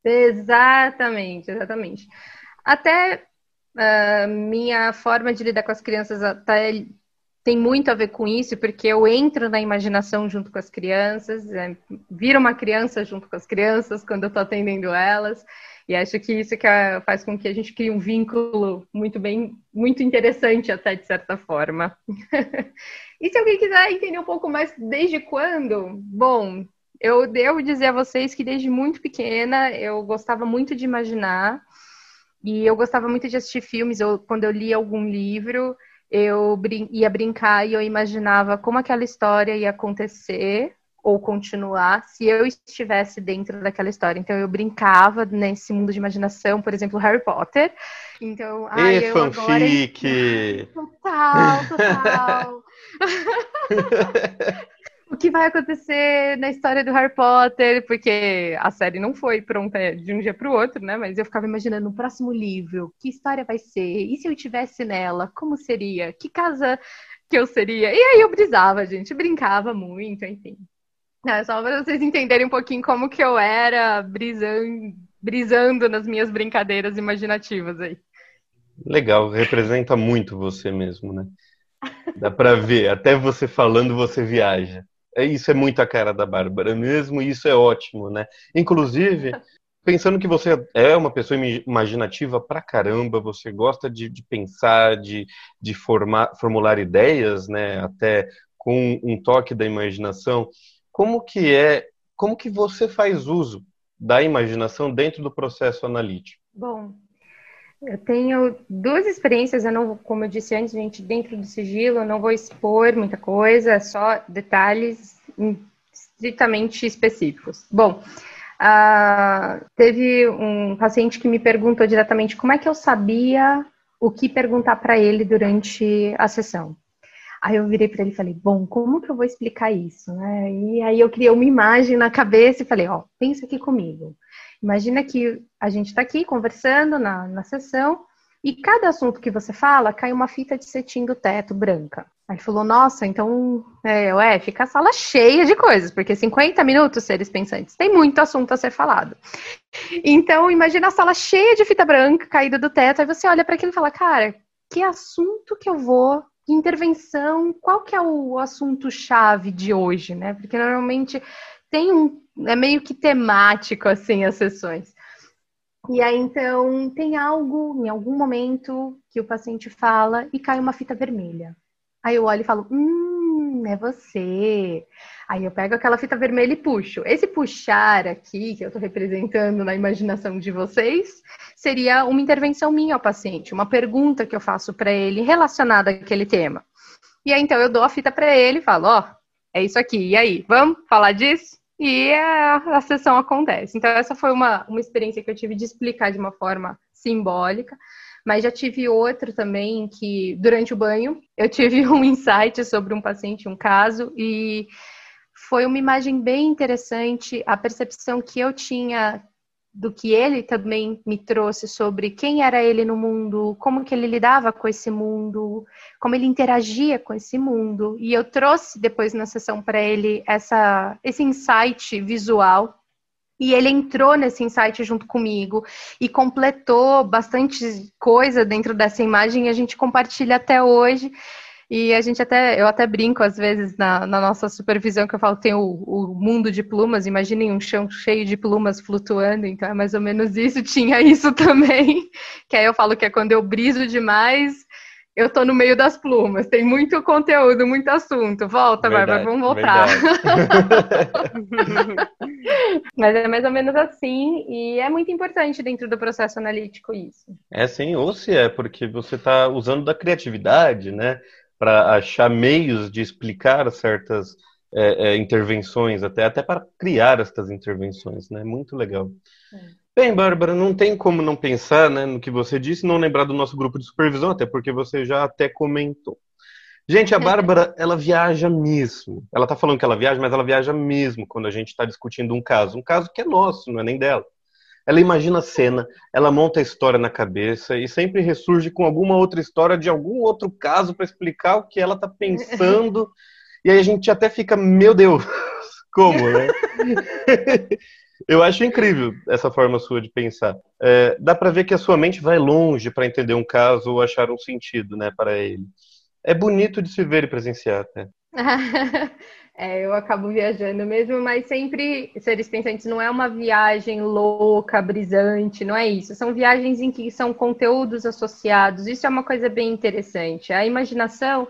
Exatamente, exatamente. Até Uh, minha forma de lidar com as crianças até tem muito a ver com isso, porque eu entro na imaginação junto com as crianças, é, viro uma criança junto com as crianças quando eu estou atendendo elas, e acho que isso que é, faz com que a gente crie um vínculo muito bem, muito interessante até de certa forma. e se alguém quiser entender um pouco mais desde quando? Bom, eu devo dizer a vocês que desde muito pequena eu gostava muito de imaginar, e eu gostava muito de assistir filmes, eu, quando eu lia algum livro, eu brin ia brincar e eu imaginava como aquela história ia acontecer ou continuar se eu estivesse dentro daquela história. Então eu brincava nesse mundo de imaginação, por exemplo, Harry Potter. Então, ai, e eu fanfic. agora total, total. o que vai acontecer na história do Harry Potter, porque a série não foi pronta de um dia para o outro, né? Mas eu ficava imaginando no próximo livro, que história vai ser? E se eu estivesse nela, como seria? Que casa que eu seria? E aí eu brisava, gente, brincava muito, enfim. É, só para vocês entenderem um pouquinho como que eu era brisando, brisando nas minhas brincadeiras imaginativas aí. Legal, representa muito você mesmo, né? Dá para ver, até você falando você viaja. É, isso é muito a cara da Bárbara mesmo, e isso é ótimo, né? Inclusive, pensando que você é uma pessoa imaginativa pra caramba, você gosta de, de pensar, de, de formar, formular ideias, né? Até com um toque da imaginação. Como que é, como que você faz uso da imaginação dentro do processo analítico? Bom, eu tenho duas experiências, eu não, como eu disse antes, gente, dentro do sigilo, eu não vou expor muita coisa, só detalhes estritamente específicos. Bom, uh, teve um paciente que me perguntou diretamente como é que eu sabia o que perguntar para ele durante a sessão. Aí eu virei para ele e falei, bom, como que eu vou explicar isso, né? E aí eu criei uma imagem na cabeça e falei, ó, pensa aqui comigo. Imagina que a gente está aqui conversando na, na sessão e cada assunto que você fala cai uma fita de cetim do teto branca. Aí falou, nossa, então, é, ué, fica a sala cheia de coisas, porque 50 minutos, seres pensantes, tem muito assunto a ser falado. Então, imagina a sala cheia de fita branca caída do teto, aí você olha para aquilo e fala, cara, que assunto que eu vou, intervenção, qual que é o assunto chave de hoje, né? Porque normalmente tem um, é meio que temático, assim, as sessões. E aí, então, tem algo, em algum momento, que o paciente fala e cai uma fita vermelha. Aí eu olho e falo, hum, é você. Aí eu pego aquela fita vermelha e puxo. Esse puxar aqui, que eu estou representando na imaginação de vocês, seria uma intervenção minha ao paciente, uma pergunta que eu faço para ele relacionada àquele tema. E aí então eu dou a fita para ele e falo: Ó, oh, é isso aqui, e aí, vamos falar disso? E a, a sessão acontece. Então, essa foi uma, uma experiência que eu tive de explicar de uma forma simbólica. Mas já tive outro também que, durante o banho, eu tive um insight sobre um paciente, um caso, e foi uma imagem bem interessante. A percepção que eu tinha do que ele também me trouxe sobre quem era ele no mundo, como que ele lidava com esse mundo, como ele interagia com esse mundo. E eu trouxe depois na sessão para ele essa, esse insight visual. E ele entrou nesse insight junto comigo e completou bastante coisa dentro dessa imagem e a gente compartilha até hoje. E a gente até, eu até brinco às vezes na, na nossa supervisão que eu falo tem o, o, mundo de plumas, imaginem um chão cheio de plumas flutuando, então é mais ou menos isso, tinha isso também, que aí eu falo que é quando eu briso demais, eu tô no meio das plumas, tem muito conteúdo, muito assunto. Volta, verdade, Bárbara, vamos voltar. Mas é mais ou menos assim, e é muito importante dentro do processo analítico isso. É sim, ou se é, porque você está usando da criatividade, né? Para achar meios de explicar certas é, é, intervenções, até, até para criar estas intervenções, né? Muito legal. É. Bem, Bárbara, não tem como não pensar né, no que você disse, não lembrar do nosso grupo de supervisão, até porque você já até comentou. Gente, a Bárbara, ela viaja mesmo. Ela tá falando que ela viaja, mas ela viaja mesmo quando a gente está discutindo um caso. Um caso que é nosso, não é nem dela. Ela imagina a cena, ela monta a história na cabeça e sempre ressurge com alguma outra história de algum outro caso para explicar o que ela está pensando. e aí a gente até fica, meu Deus, como, né? Eu acho incrível essa forma sua de pensar. É, dá para ver que a sua mente vai longe para entender um caso ou achar um sentido, né, para ele. É bonito de se ver e presenciar, até. É, eu acabo viajando mesmo, mas sempre seres pensantes não é uma viagem louca, brisante, não é isso. São viagens em que são conteúdos associados. Isso é uma coisa bem interessante. A imaginação,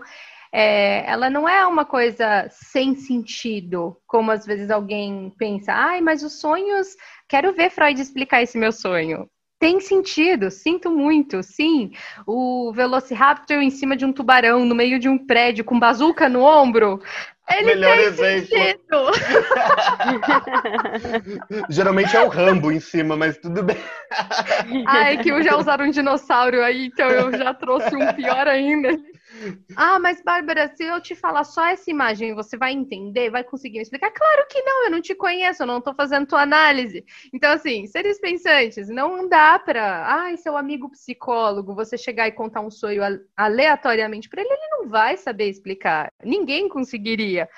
é, ela não é uma coisa sem sentido, como às vezes alguém pensa. Ai, mas os sonhos. Quero ver Freud explicar esse meu sonho. Tem sentido, sinto muito, sim. O Velociraptor em cima de um tubarão, no meio de um prédio, com bazuca no ombro. Ele Melhor exemplo. Geralmente é o Rambo em cima, mas tudo bem. Ah, é que já usaram um dinossauro aí, então eu já trouxe um pior ainda. Ah, mas Bárbara, se eu te falar só essa imagem, você vai entender? Vai conseguir me explicar? Claro que não, eu não te conheço, eu não estou fazendo tua análise. Então, assim, seres pensantes, não dá para, ai, seu amigo psicólogo, você chegar e contar um sonho aleatoriamente para ele, ele não vai saber explicar. Ninguém conseguiria.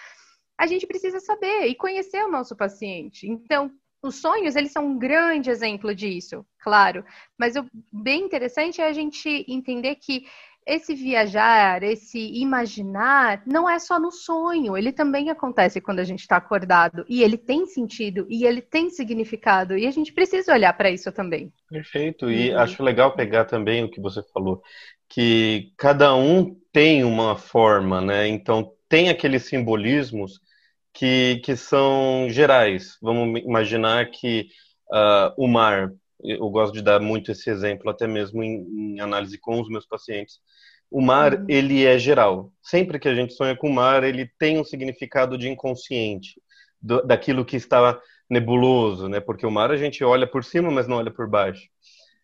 A gente precisa saber e conhecer o nosso paciente. Então, os sonhos, eles são um grande exemplo disso, claro. Mas o bem interessante é a gente entender que esse viajar, esse imaginar, não é só no sonho, ele também acontece quando a gente está acordado. E ele tem sentido, e ele tem significado, e a gente precisa olhar para isso também. Perfeito, e uhum. acho legal pegar também o que você falou, que cada um tem uma forma, né? Então, tem aqueles simbolismos que, que são gerais. Vamos imaginar que uh, o mar, eu gosto de dar muito esse exemplo, até mesmo em, em análise com os meus pacientes. O mar, uhum. ele é geral. Sempre que a gente sonha com o mar, ele tem um significado de inconsciente, do, daquilo que está nebuloso, né? Porque o mar a gente olha por cima, mas não olha por baixo.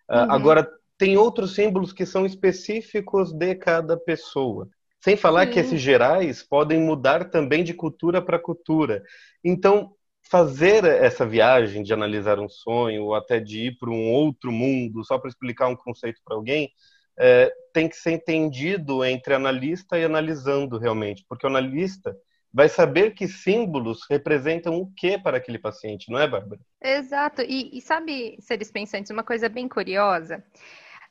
Uh, uhum. Agora, tem outros símbolos que são específicos de cada pessoa. Sem falar Sim. que esses gerais podem mudar também de cultura para cultura. Então, fazer essa viagem de analisar um sonho ou até de ir para um outro mundo só para explicar um conceito para alguém é, tem que ser entendido entre analista e analisando realmente, porque o analista vai saber que símbolos representam o que para aquele paciente, não é, Bárbara? Exato. E, e sabe, seres pensantes, uma coisa bem curiosa,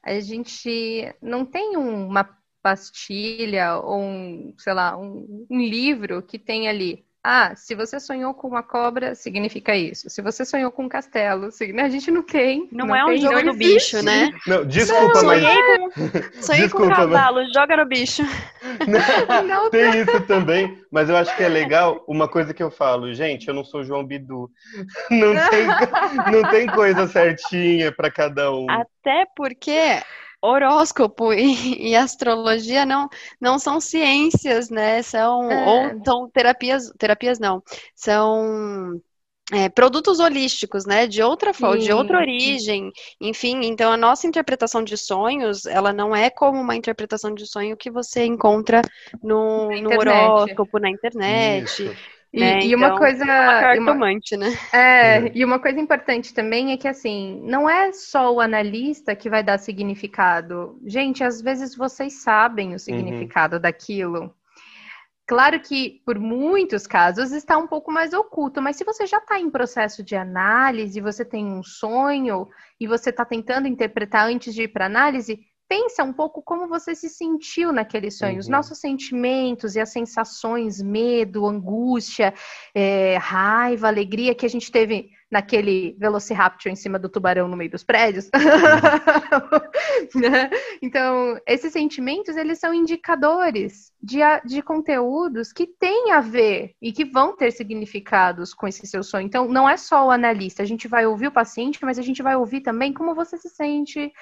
a gente não tem uma pastilha ou um, sei lá, um, um livro que tem ali Ah, se você sonhou com uma cobra, significa isso. Se você sonhou com um castelo, a gente não tem. Não, não é um jogo do bicho, né? Não, desculpa, não, mas. Sonhei com, sonhei desculpa, com um cavalo, mas... joga no bicho. Não, não, tem isso também, mas eu acho que é legal uma coisa que eu falo, gente, eu não sou João Bidu. Não tem, não tem coisa certinha para cada um. Até porque horóscopo e, e, astrologia não, não são ciências, né? São é. ou são terapias, terapias não, são é, produtos holísticos, né? De outra forma, de outra origem, enfim. Então a nossa interpretação de sonhos, ela não é como uma interpretação de sonho que você encontra no, no horóscopo na internet. Isso. E, né? e uma então, coisa. É uma cartomante, uma, né? É, e uma coisa importante também é que, assim, não é só o analista que vai dar significado. Gente, às vezes vocês sabem o uhum. significado uhum. daquilo. Claro que, por muitos casos, está um pouco mais oculto, mas se você já está em processo de análise, você tem um sonho e você está tentando interpretar antes de ir para análise, pensa um pouco como você se sentiu naquele sonho, uhum. os nossos sentimentos e as sensações, medo, angústia, é, raiva, alegria que a gente teve naquele Velociraptor em cima do tubarão no meio dos prédios. Uhum. né? Então, esses sentimentos, eles são indicadores de, de conteúdos que têm a ver e que vão ter significados com esse seu sonho. Então, não é só o analista, a gente vai ouvir o paciente, mas a gente vai ouvir também como você se sente,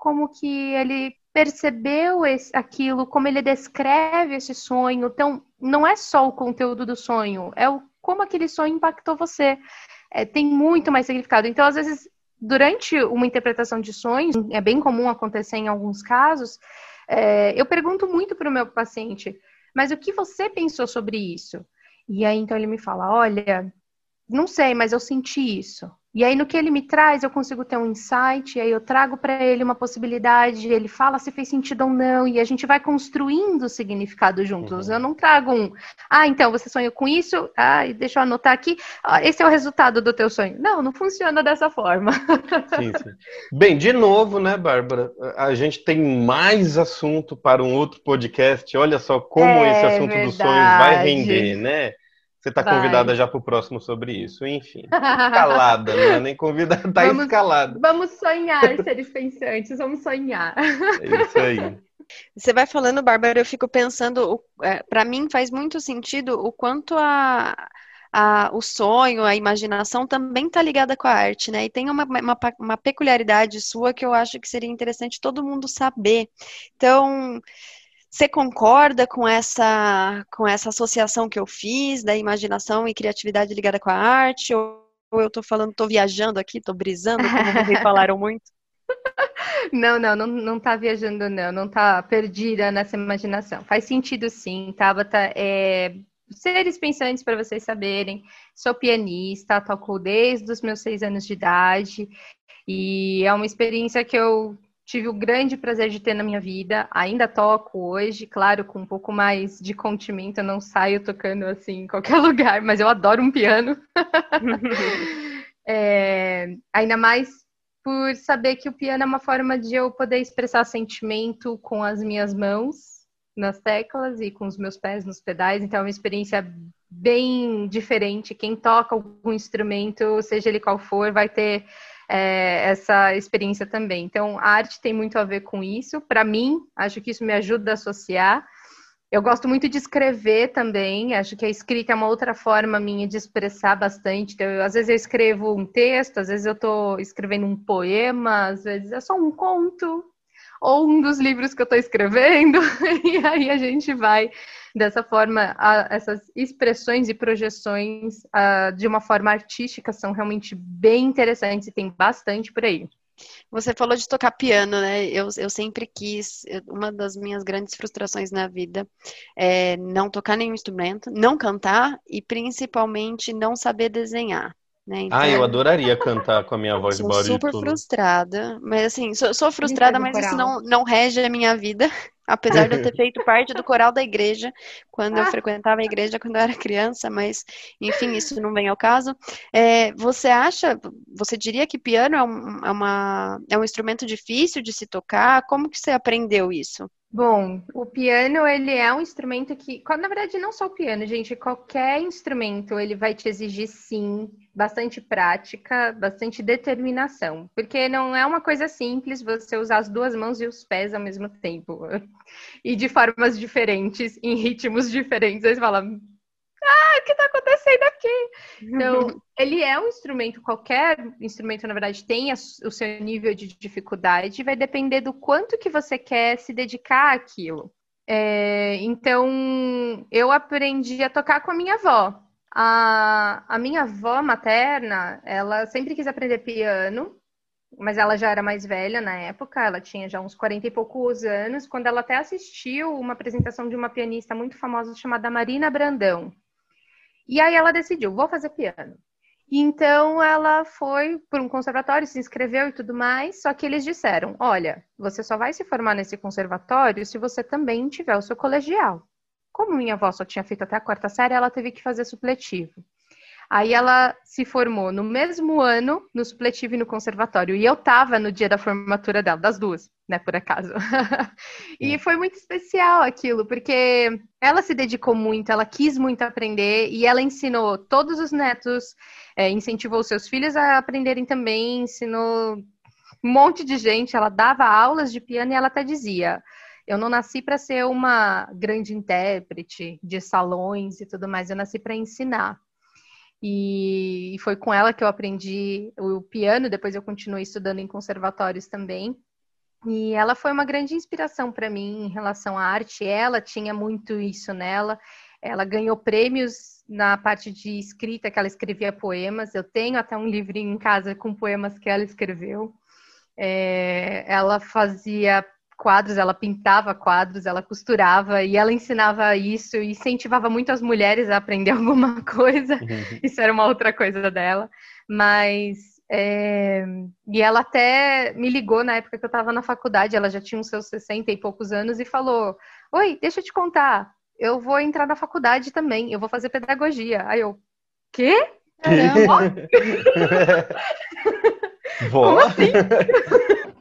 como que ele percebeu esse, aquilo, como ele descreve esse sonho. Então, não é só o conteúdo do sonho, é o, como aquele sonho impactou você. É, tem muito mais significado. Então, às vezes, durante uma interpretação de sonhos, é bem comum acontecer em alguns casos, é, eu pergunto muito para o meu paciente, mas o que você pensou sobre isso? E aí, então, ele me fala: olha, não sei, mas eu senti isso. E aí, no que ele me traz, eu consigo ter um insight, e aí eu trago para ele uma possibilidade, ele fala se fez sentido ou não, e a gente vai construindo o significado juntos. Uhum. Eu não trago um, ah, então você sonhou com isso, ah, deixa eu anotar aqui, ah, esse é o resultado do teu sonho. Não, não funciona dessa forma. Sim, sim. Bem, de novo, né, Bárbara, a gente tem mais assunto para um outro podcast. Olha só como é, esse assunto verdade. dos sonhos vai render, né? Você está convidada já para o próximo sobre isso. Enfim, escalada, não é nem convidada, está escalada. Vamos sonhar, seres pensantes, vamos sonhar. É isso aí. Você vai falando, Bárbara, eu fico pensando, é, para mim faz muito sentido o quanto a, a, o sonho, a imaginação também está ligada com a arte, né? E tem uma, uma, uma peculiaridade sua que eu acho que seria interessante todo mundo saber. Então, você concorda com essa, com essa associação que eu fiz da imaginação e criatividade ligada com a arte? Ou, eu estou falando, estou viajando aqui, estou brisando, como vocês falaram muito? Não, não, não, não tá viajando, não, não tá perdida nessa imaginação. Faz sentido sim, Tabata. É, seres pensantes para vocês saberem. Sou pianista, toco desde os meus seis anos de idade. E é uma experiência que eu tive o grande prazer de ter na minha vida. Ainda toco hoje, claro, com um pouco mais de contimento. Eu não saio tocando assim em qualquer lugar, mas eu adoro um piano. é, ainda mais por saber que o piano é uma forma de eu poder expressar sentimento com as minhas mãos nas teclas e com os meus pés nos pedais. Então é uma experiência bem diferente. Quem toca algum instrumento, seja ele qual for, vai ter é, essa experiência também. Então, a arte tem muito a ver com isso. Para mim, acho que isso me ajuda a associar. Eu gosto muito de escrever também. Acho que a escrita é uma outra forma minha de expressar bastante. Então, eu, às vezes eu escrevo um texto, às vezes eu estou escrevendo um poema, às vezes é só um conto ou um dos livros que eu estou escrevendo. e aí a gente vai Dessa forma, a, essas expressões e projeções a, de uma forma artística são realmente bem interessantes e tem bastante por aí. Você falou de tocar piano, né? Eu, eu sempre quis, uma das minhas grandes frustrações na vida é não tocar nenhum instrumento, não cantar e principalmente não saber desenhar. Né? Então, ah, eu adoraria cantar com a minha voz de barulho. Sou super frustrada, mas assim, sou, sou frustrada, mas isso não, não rege a minha vida. Apesar de eu ter feito parte do coral da igreja, quando eu ah. frequentava a igreja quando eu era criança, mas enfim, isso não vem ao caso. É, você acha, você diria que piano é, um, é, uma, é um instrumento difícil de se tocar? Como que você aprendeu isso? Bom, o piano ele é um instrumento que, na verdade, não só o piano, gente, qualquer instrumento ele vai te exigir sim bastante prática, bastante determinação, porque não é uma coisa simples você usar as duas mãos e os pés ao mesmo tempo e de formas diferentes, em ritmos diferentes. Aí você fala, ah, o que está acontecendo aqui? Então, ele é um instrumento, qualquer instrumento, na verdade, tem o seu nível de dificuldade, vai depender do quanto que você quer se dedicar àquilo. É, então, eu aprendi a tocar com a minha avó. A, a minha avó materna, ela sempre quis aprender piano, mas ela já era mais velha na época, ela tinha já uns 40 e poucos anos, quando ela até assistiu uma apresentação de uma pianista muito famosa chamada Marina Brandão. E aí ela decidiu, vou fazer piano. Então ela foi para um conservatório, se inscreveu e tudo mais, só que eles disseram: olha, você só vai se formar nesse conservatório se você também tiver o seu colegial. Como minha avó só tinha feito até a quarta série, ela teve que fazer supletivo. Aí ela se formou no mesmo ano no supletivo e no conservatório. E eu tava no dia da formatura dela, das duas, né, por acaso. e foi muito especial aquilo, porque ela se dedicou muito, ela quis muito aprender e ela ensinou todos os netos, é, incentivou seus filhos a aprenderem também, ensinou um monte de gente. Ela dava aulas de piano e ela até dizia. Eu não nasci para ser uma grande intérprete de salões e tudo mais, eu nasci para ensinar. E foi com ela que eu aprendi o piano, depois eu continuei estudando em conservatórios também. E ela foi uma grande inspiração para mim em relação à arte. Ela tinha muito isso nela. Ela ganhou prêmios na parte de escrita, que ela escrevia poemas. Eu tenho até um livrinho em casa com poemas que ela escreveu. É, ela fazia quadros, ela pintava quadros, ela costurava e ela ensinava isso e incentivava muito as mulheres a aprender alguma coisa. Uhum. Isso era uma outra coisa dela. Mas. É... E ela até me ligou na época que eu estava na faculdade, ela já tinha uns seus 60 e poucos anos e falou: Oi, deixa eu te contar, eu vou entrar na faculdade também, eu vou fazer pedagogia. Aí eu, quê? Caramba! Como assim?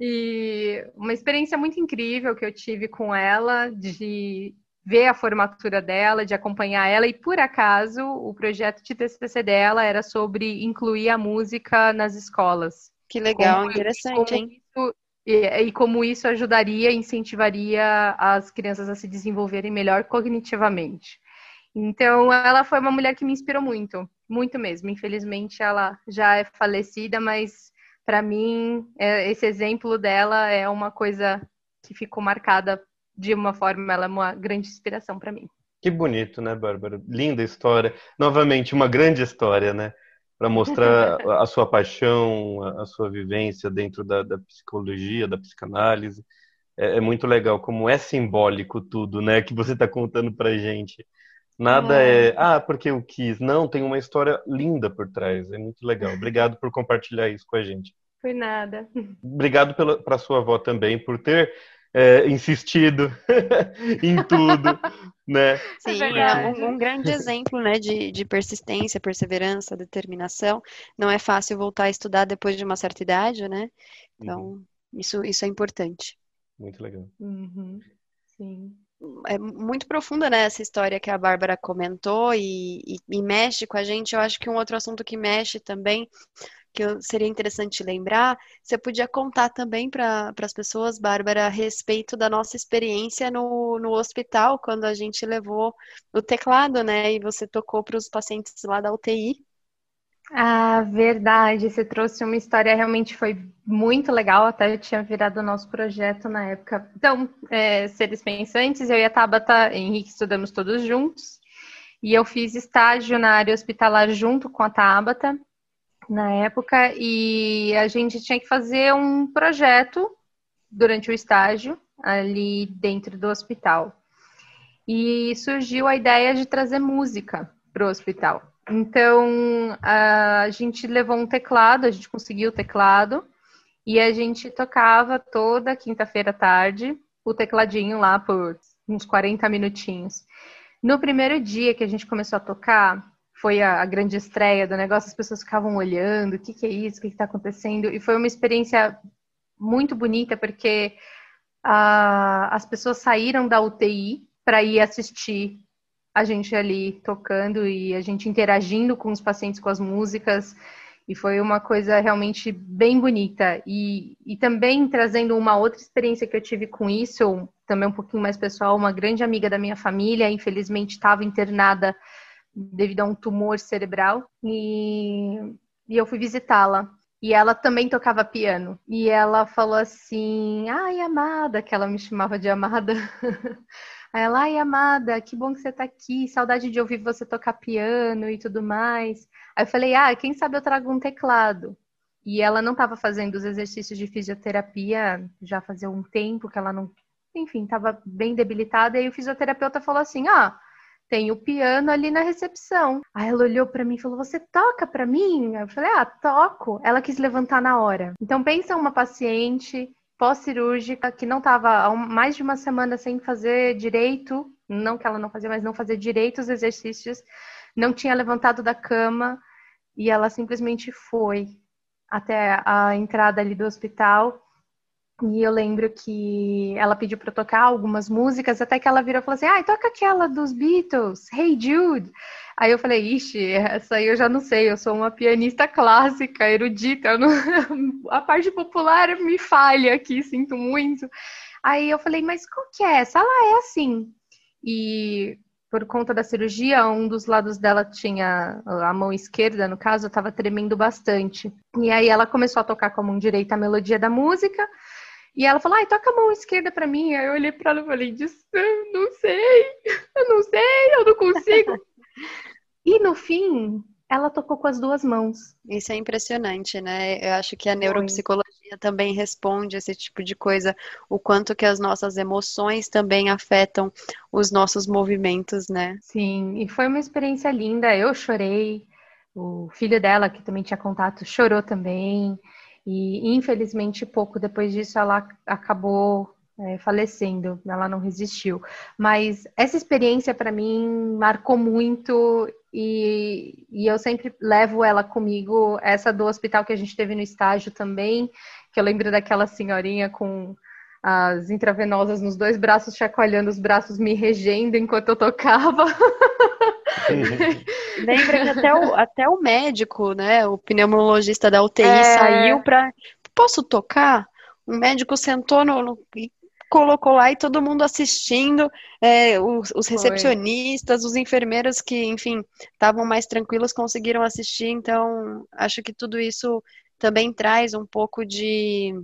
E uma experiência muito incrível que eu tive com ela, de ver a formatura dela, de acompanhar ela, e por acaso o projeto de TCC dela era sobre incluir a música nas escolas. Que legal, como, interessante, como hein? Isso, e, e como isso ajudaria, incentivaria as crianças a se desenvolverem melhor cognitivamente. Então, ela foi uma mulher que me inspirou muito, muito mesmo. Infelizmente, ela já é falecida, mas para mim, é, esse exemplo dela é uma coisa que ficou marcada de uma forma, ela é uma grande inspiração para mim. Que bonito, né, Bárbara? Linda história. Novamente, uma grande história, né? Para mostrar a sua paixão, a sua vivência dentro da, da psicologia, da psicanálise. É, é, muito legal como é simbólico tudo, né? Que você está contando para gente. Nada é. é, ah, porque eu quis. Não, tem uma história linda por trás. É muito legal. Obrigado por compartilhar isso com a gente. Foi nada. Obrigado para sua avó também por ter é, insistido em tudo, né? Sim, é um, um, grande exemplo, né, de, de persistência, perseverança, determinação. Não é fácil voltar a estudar depois de uma certa idade, né? Então, uhum. isso, isso é importante. Muito legal. Uhum. Sim é muito profunda, né, essa história que a Bárbara comentou e, e, e, mexe com a gente. Eu acho que um outro assunto que mexe também, que seria interessante lembrar, você podia contar também para as pessoas, Bárbara, a respeito da nossa experiência no, no hospital, quando a gente levou o teclado, né, e você tocou para os pacientes lá da UTI. Ah, verdade. Você trouxe uma história, realmente foi muito legal. Até eu tinha virado o nosso projeto na época. Então, é, seres pensantes, eu e a Tabata Henrique estudamos todos juntos. E eu fiz estágio na área hospitalar junto com a Tabata na época. E a gente tinha que fazer um projeto durante o estágio ali dentro do hospital. E surgiu a ideia de trazer música para o hospital. Então, a gente levou um teclado, a gente conseguiu o teclado, e a gente tocava toda quinta-feira à tarde o tecladinho lá por uns 40 minutinhos. No primeiro dia que a gente começou a tocar, foi a, a grande estreia do negócio, as pessoas ficavam olhando, o que, que é isso, o que está acontecendo, e foi uma experiência muito bonita, porque as pessoas saíram da UTI para ir assistir a gente ali tocando e a gente interagindo com os pacientes com as músicas. E foi uma coisa realmente bem bonita. E, e também trazendo uma outra experiência que eu tive com isso, também um pouquinho mais pessoal, uma grande amiga da minha família, infelizmente estava internada devido a um tumor cerebral. E, e eu fui visitá-la. E ela também tocava piano. E ela falou assim: Ai, amada, que ela me chamava de amada. Aí ela, ai, amada, que bom que você tá aqui, saudade de ouvir você tocar piano e tudo mais. Aí eu falei, ah, quem sabe eu trago um teclado. E ela não estava fazendo os exercícios de fisioterapia já fazia um tempo que ela não, enfim, estava bem debilitada. E o fisioterapeuta falou assim: ah, tem o piano ali na recepção. Aí ela olhou para mim e falou: Você toca para mim? Eu falei: Ah, toco. Ela quis levantar na hora. Então pensa uma paciente pós-cirúrgica que não estava há mais de uma semana sem fazer direito, não que ela não fazia, mas não fazer direito os exercícios, não tinha levantado da cama e ela simplesmente foi até a entrada ali do hospital. E eu lembro que ela pediu para tocar algumas músicas, até que ela virou e falou assim: "Ai, ah, toca aquela dos Beatles, Hey Jude". Aí eu falei, ixi, essa aí eu já não sei, eu sou uma pianista clássica, erudita, não... a parte popular me falha aqui, sinto muito. Aí eu falei, mas qual que é essa? Ela é assim. E por conta da cirurgia, um dos lados dela tinha a mão esquerda, no caso, estava tremendo bastante. E aí ela começou a tocar com a mão direita a melodia da música. E ela falou, ai, toca a mão esquerda para mim. Aí eu olhei para ela e falei, não sei, eu não sei, eu não consigo. E no fim, ela tocou com as duas mãos. Isso é impressionante, né? Eu acho que a neuropsicologia também responde esse tipo de coisa, o quanto que as nossas emoções também afetam os nossos movimentos, né? Sim, e foi uma experiência linda. Eu chorei, o filho dela, que também tinha contato, chorou também. E infelizmente, pouco depois disso, ela acabou é, falecendo, ela não resistiu. Mas essa experiência para mim marcou muito e, e, eu sempre levo ela comigo. Essa do hospital que a gente teve no estágio também, que eu lembro daquela senhorinha com as intravenosas nos dois braços, chacoalhando os braços, me regendo enquanto eu tocava. Lembra que até o, até o médico, né, o pneumologista da UTI é... saiu para. Posso tocar? O médico sentou no, no, colocou lá e todo mundo assistindo, é, os, os, recepcionistas, os enfermeiros que, enfim, estavam mais tranquilos conseguiram assistir. Então, acho que tudo isso também traz um pouco de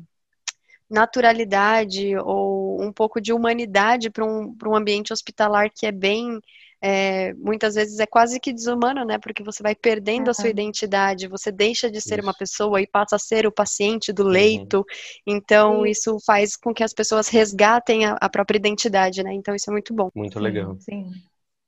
naturalidade ou um pouco de humanidade para um, um ambiente hospitalar que é bem é, muitas vezes é quase que desumano, né? Porque você vai perdendo uhum. a sua identidade, você deixa de ser isso. uma pessoa e passa a ser o paciente do uhum. leito. Uhum. Então, isso faz com que as pessoas resgatem a, a, própria identidade, né? Então, isso é muito bom. Muito legal. Sim.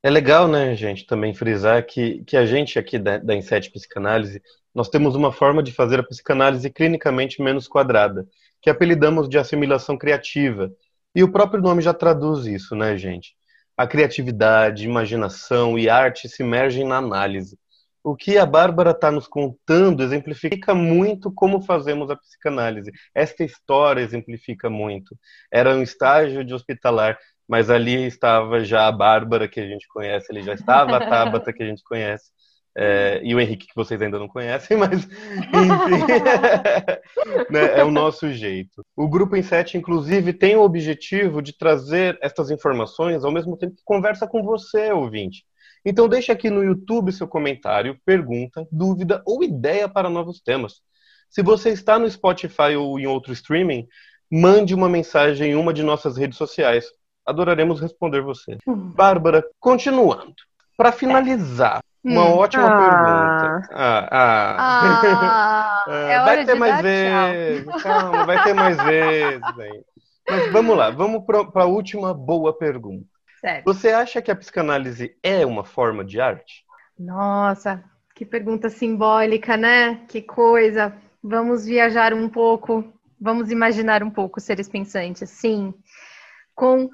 É legal, né, gente, também frisar que, que a gente aqui da, da Inset Psicanálise, nós temos uma forma de fazer a psicanálise clinicamente menos quadrada, que apelidamos de assimilação criativa. E o próprio nome já traduz isso, né, gente? A criatividade, imaginação e arte se mergem na análise. O que a Bárbara está nos contando exemplifica muito como fazemos a psicanálise. Esta história exemplifica muito. Era um estágio de hospitalar, mas ali estava já a Bárbara que a gente conhece, ali já estava a Tabata que a gente conhece. É, e o Henrique, que vocês ainda não conhecem, mas enfim, né, é o nosso jeito. O Grupo Inset, inclusive, tem o objetivo de trazer estas informações ao mesmo tempo que conversa com você, ouvinte. Então, deixe aqui no YouTube seu comentário, pergunta, dúvida ou ideia para novos temas. Se você está no Spotify ou em outro streaming, mande uma mensagem em uma de nossas redes sociais. Adoraremos responder você. Hum. Bárbara, continuando. Para finalizar, uma hum. ótima ah. pergunta. Ah, ah. ah, é ah vai ter mais vezes. Calma, vai ter mais vezes. Mas vamos lá, vamos para a última boa pergunta. Certo. Você acha que a psicanálise é uma forma de arte? Nossa, que pergunta simbólica, né? Que coisa. Vamos viajar um pouco, vamos imaginar um pouco, seres pensantes. Sim, com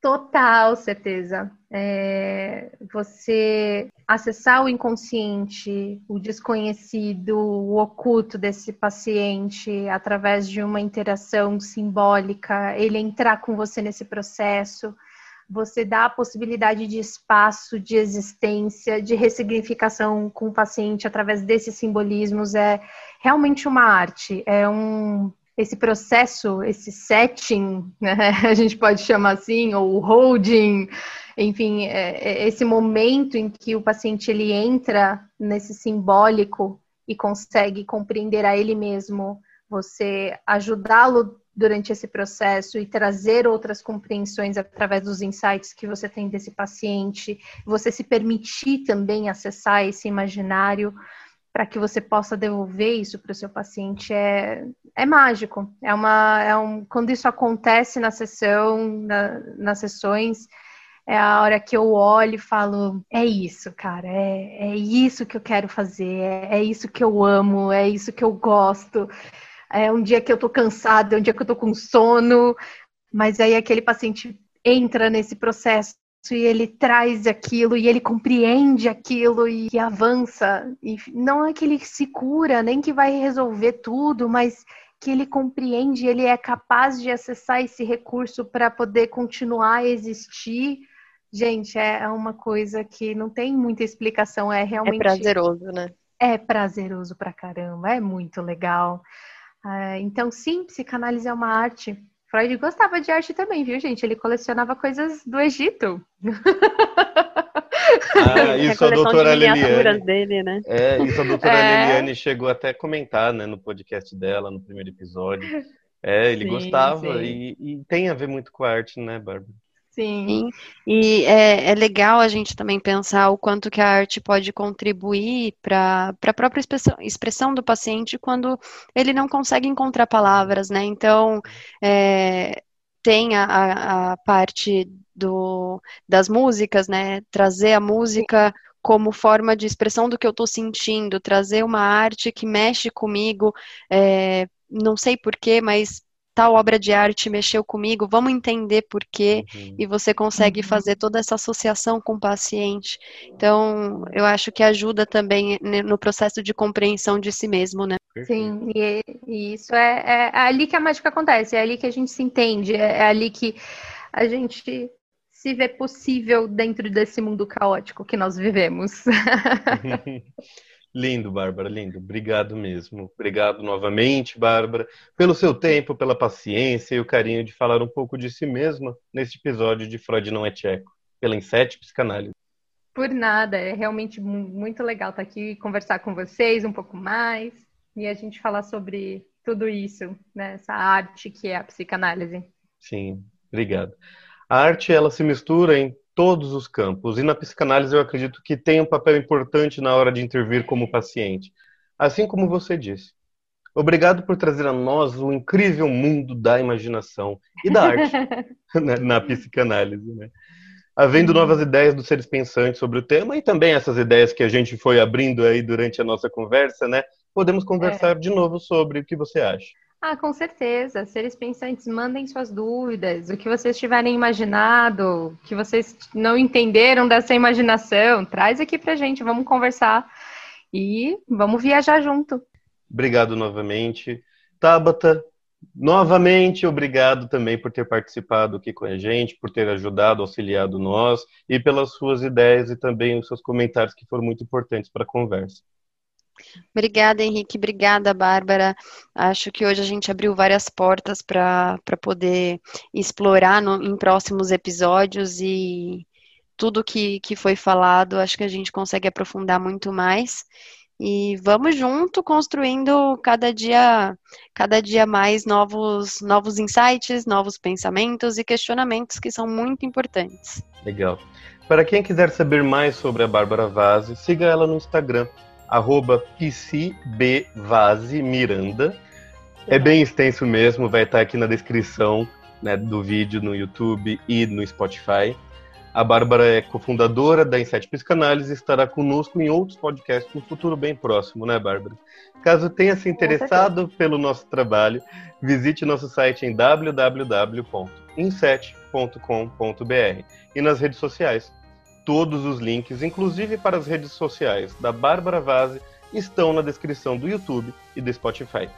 Total certeza. É, você acessar o inconsciente, o desconhecido, o oculto desse paciente através de uma interação simbólica, ele entrar com você nesse processo, você dá a possibilidade de espaço, de existência, de ressignificação com o paciente através desses simbolismos é realmente uma arte, é um esse processo, esse setting, né, a gente pode chamar assim, ou holding, enfim, é, é, esse momento em que o paciente ele entra nesse simbólico e consegue compreender a ele mesmo, você ajudá-lo durante esse processo e trazer outras compreensões através dos insights que você tem desse paciente, você se permitir também acessar esse imaginário para que você possa devolver isso para o seu paciente é, é mágico. É uma, é um, quando isso acontece na sessão, na, nas sessões, é a hora que eu olho e falo: é isso, cara, é, é isso que eu quero fazer, é, é isso que eu amo, é isso que eu gosto. É um dia que eu tô cansada, é um dia que eu tô com sono, mas aí aquele paciente entra nesse processo e ele traz aquilo e ele compreende aquilo e, e avança. E não é que ele se cura, nem que vai resolver tudo, mas que ele compreende, ele é capaz de acessar esse recurso para poder continuar a existir. Gente, é uma coisa que não tem muita explicação, é realmente. É prazeroso, né? É prazeroso pra caramba, é muito legal. Ah, então, sim, psicanálise é uma arte Freud gostava de arte também, viu, gente? Ele colecionava coisas do Egito. Ah, isso a, a doutora Liliane. Dele, né? É, isso a doutora é. Liliane chegou até a comentar, né, no podcast dela, no primeiro episódio. É, ele sim, gostava sim. E, e, tem a ver muito com a arte, né, Bárbara? Sim. E é, é, legal a gente também pensar o quanto que a arte pode contribuir para a própria expressão, expressão, do paciente quando ele não consegue encontrar palavras, né? Então, é, tem a, a parte do, das músicas, né? Trazer a música como forma de expressão do que eu estou sentindo, trazer uma arte que mexe comigo, é, não sei porquê, mas tal obra de arte mexeu comigo, vamos entender por quê, uhum. e você consegue uhum. fazer toda essa associação com o paciente. Então, eu acho que ajuda também no processo de compreensão de si mesmo, né? Sim, e, e isso é, é, é, ali que a mágica acontece, é ali que a gente se entende, é, é ali que a gente se vê possível dentro desse mundo caótico que nós vivemos. Lindo, Bárbara, lindo. Obrigado mesmo. Obrigado novamente, Bárbara, pelo seu tempo, pela paciência e o carinho de falar um pouco de si mesma neste episódio de Freud Não é Tcheco, pela Insete Psicanálise. Por nada, é realmente muito legal estar aqui e conversar com vocês um pouco mais e a gente falar sobre tudo isso, né? essa arte que é a psicanálise. Sim, obrigado. A arte ela se mistura em todos os campos. E na psicanálise eu acredito que tem um papel importante na hora de intervir como paciente. Assim como você disse. Obrigado por trazer a nós o incrível mundo da imaginação e da arte né, na psicanálise. Né? Havendo novas ideias dos seres pensantes sobre o tema e também essas ideias que a gente foi abrindo aí durante a nossa conversa, né? Podemos conversar é. de novo sobre o que você acha. Ah, com certeza. Seres pensantes, mandem suas dúvidas, o que vocês tiverem imaginado, o que vocês não entenderam dessa imaginação, traz aqui pra gente, vamos conversar e vamos viajar junto. Obrigado novamente. Tabata, novamente obrigado também por ter participado aqui com a gente, por ter ajudado, auxiliado nós e pelas suas ideias e também os seus comentários que foram muito importantes para a conversa. Obrigada, Henrique. Obrigada, Bárbara. Acho que hoje a gente abriu várias portas para poder explorar no, em próximos episódios e tudo que, que foi falado, acho que a gente consegue aprofundar muito mais. E vamos junto construindo cada dia, cada dia mais novos, novos insights, novos pensamentos e questionamentos que são muito importantes. Legal. Para quem quiser saber mais sobre a Bárbara Vaz, siga ela no Instagram, arroba Miranda. É bem extenso mesmo, vai estar aqui na descrição né, do vídeo no YouTube e no Spotify. A Bárbara é cofundadora da Inset Psicanálise e estará conosco em outros podcasts no futuro bem próximo, né, Bárbara? Caso tenha se interessado pelo nosso trabalho, visite nosso site em www.inset.com.br e nas redes sociais. Todos os links, inclusive para as redes sociais da Bárbara Vaz, estão na descrição do YouTube e do Spotify.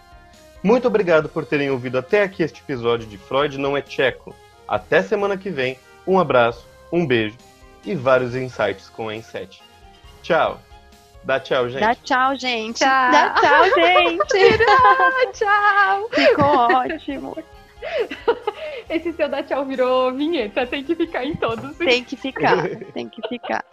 Muito obrigado por terem ouvido até aqui este episódio de Freud Não é Tcheco. Até semana que vem. Um abraço um beijo e vários insights com a Inset. Tchau. Dá tchau, gente. Dá tchau, gente. Tchau. Dá tchau, gente. tchau. Ficou ótimo. Esse seu dá tchau virou vinheta, tem que ficar em todos. Tem que ficar, tem que ficar.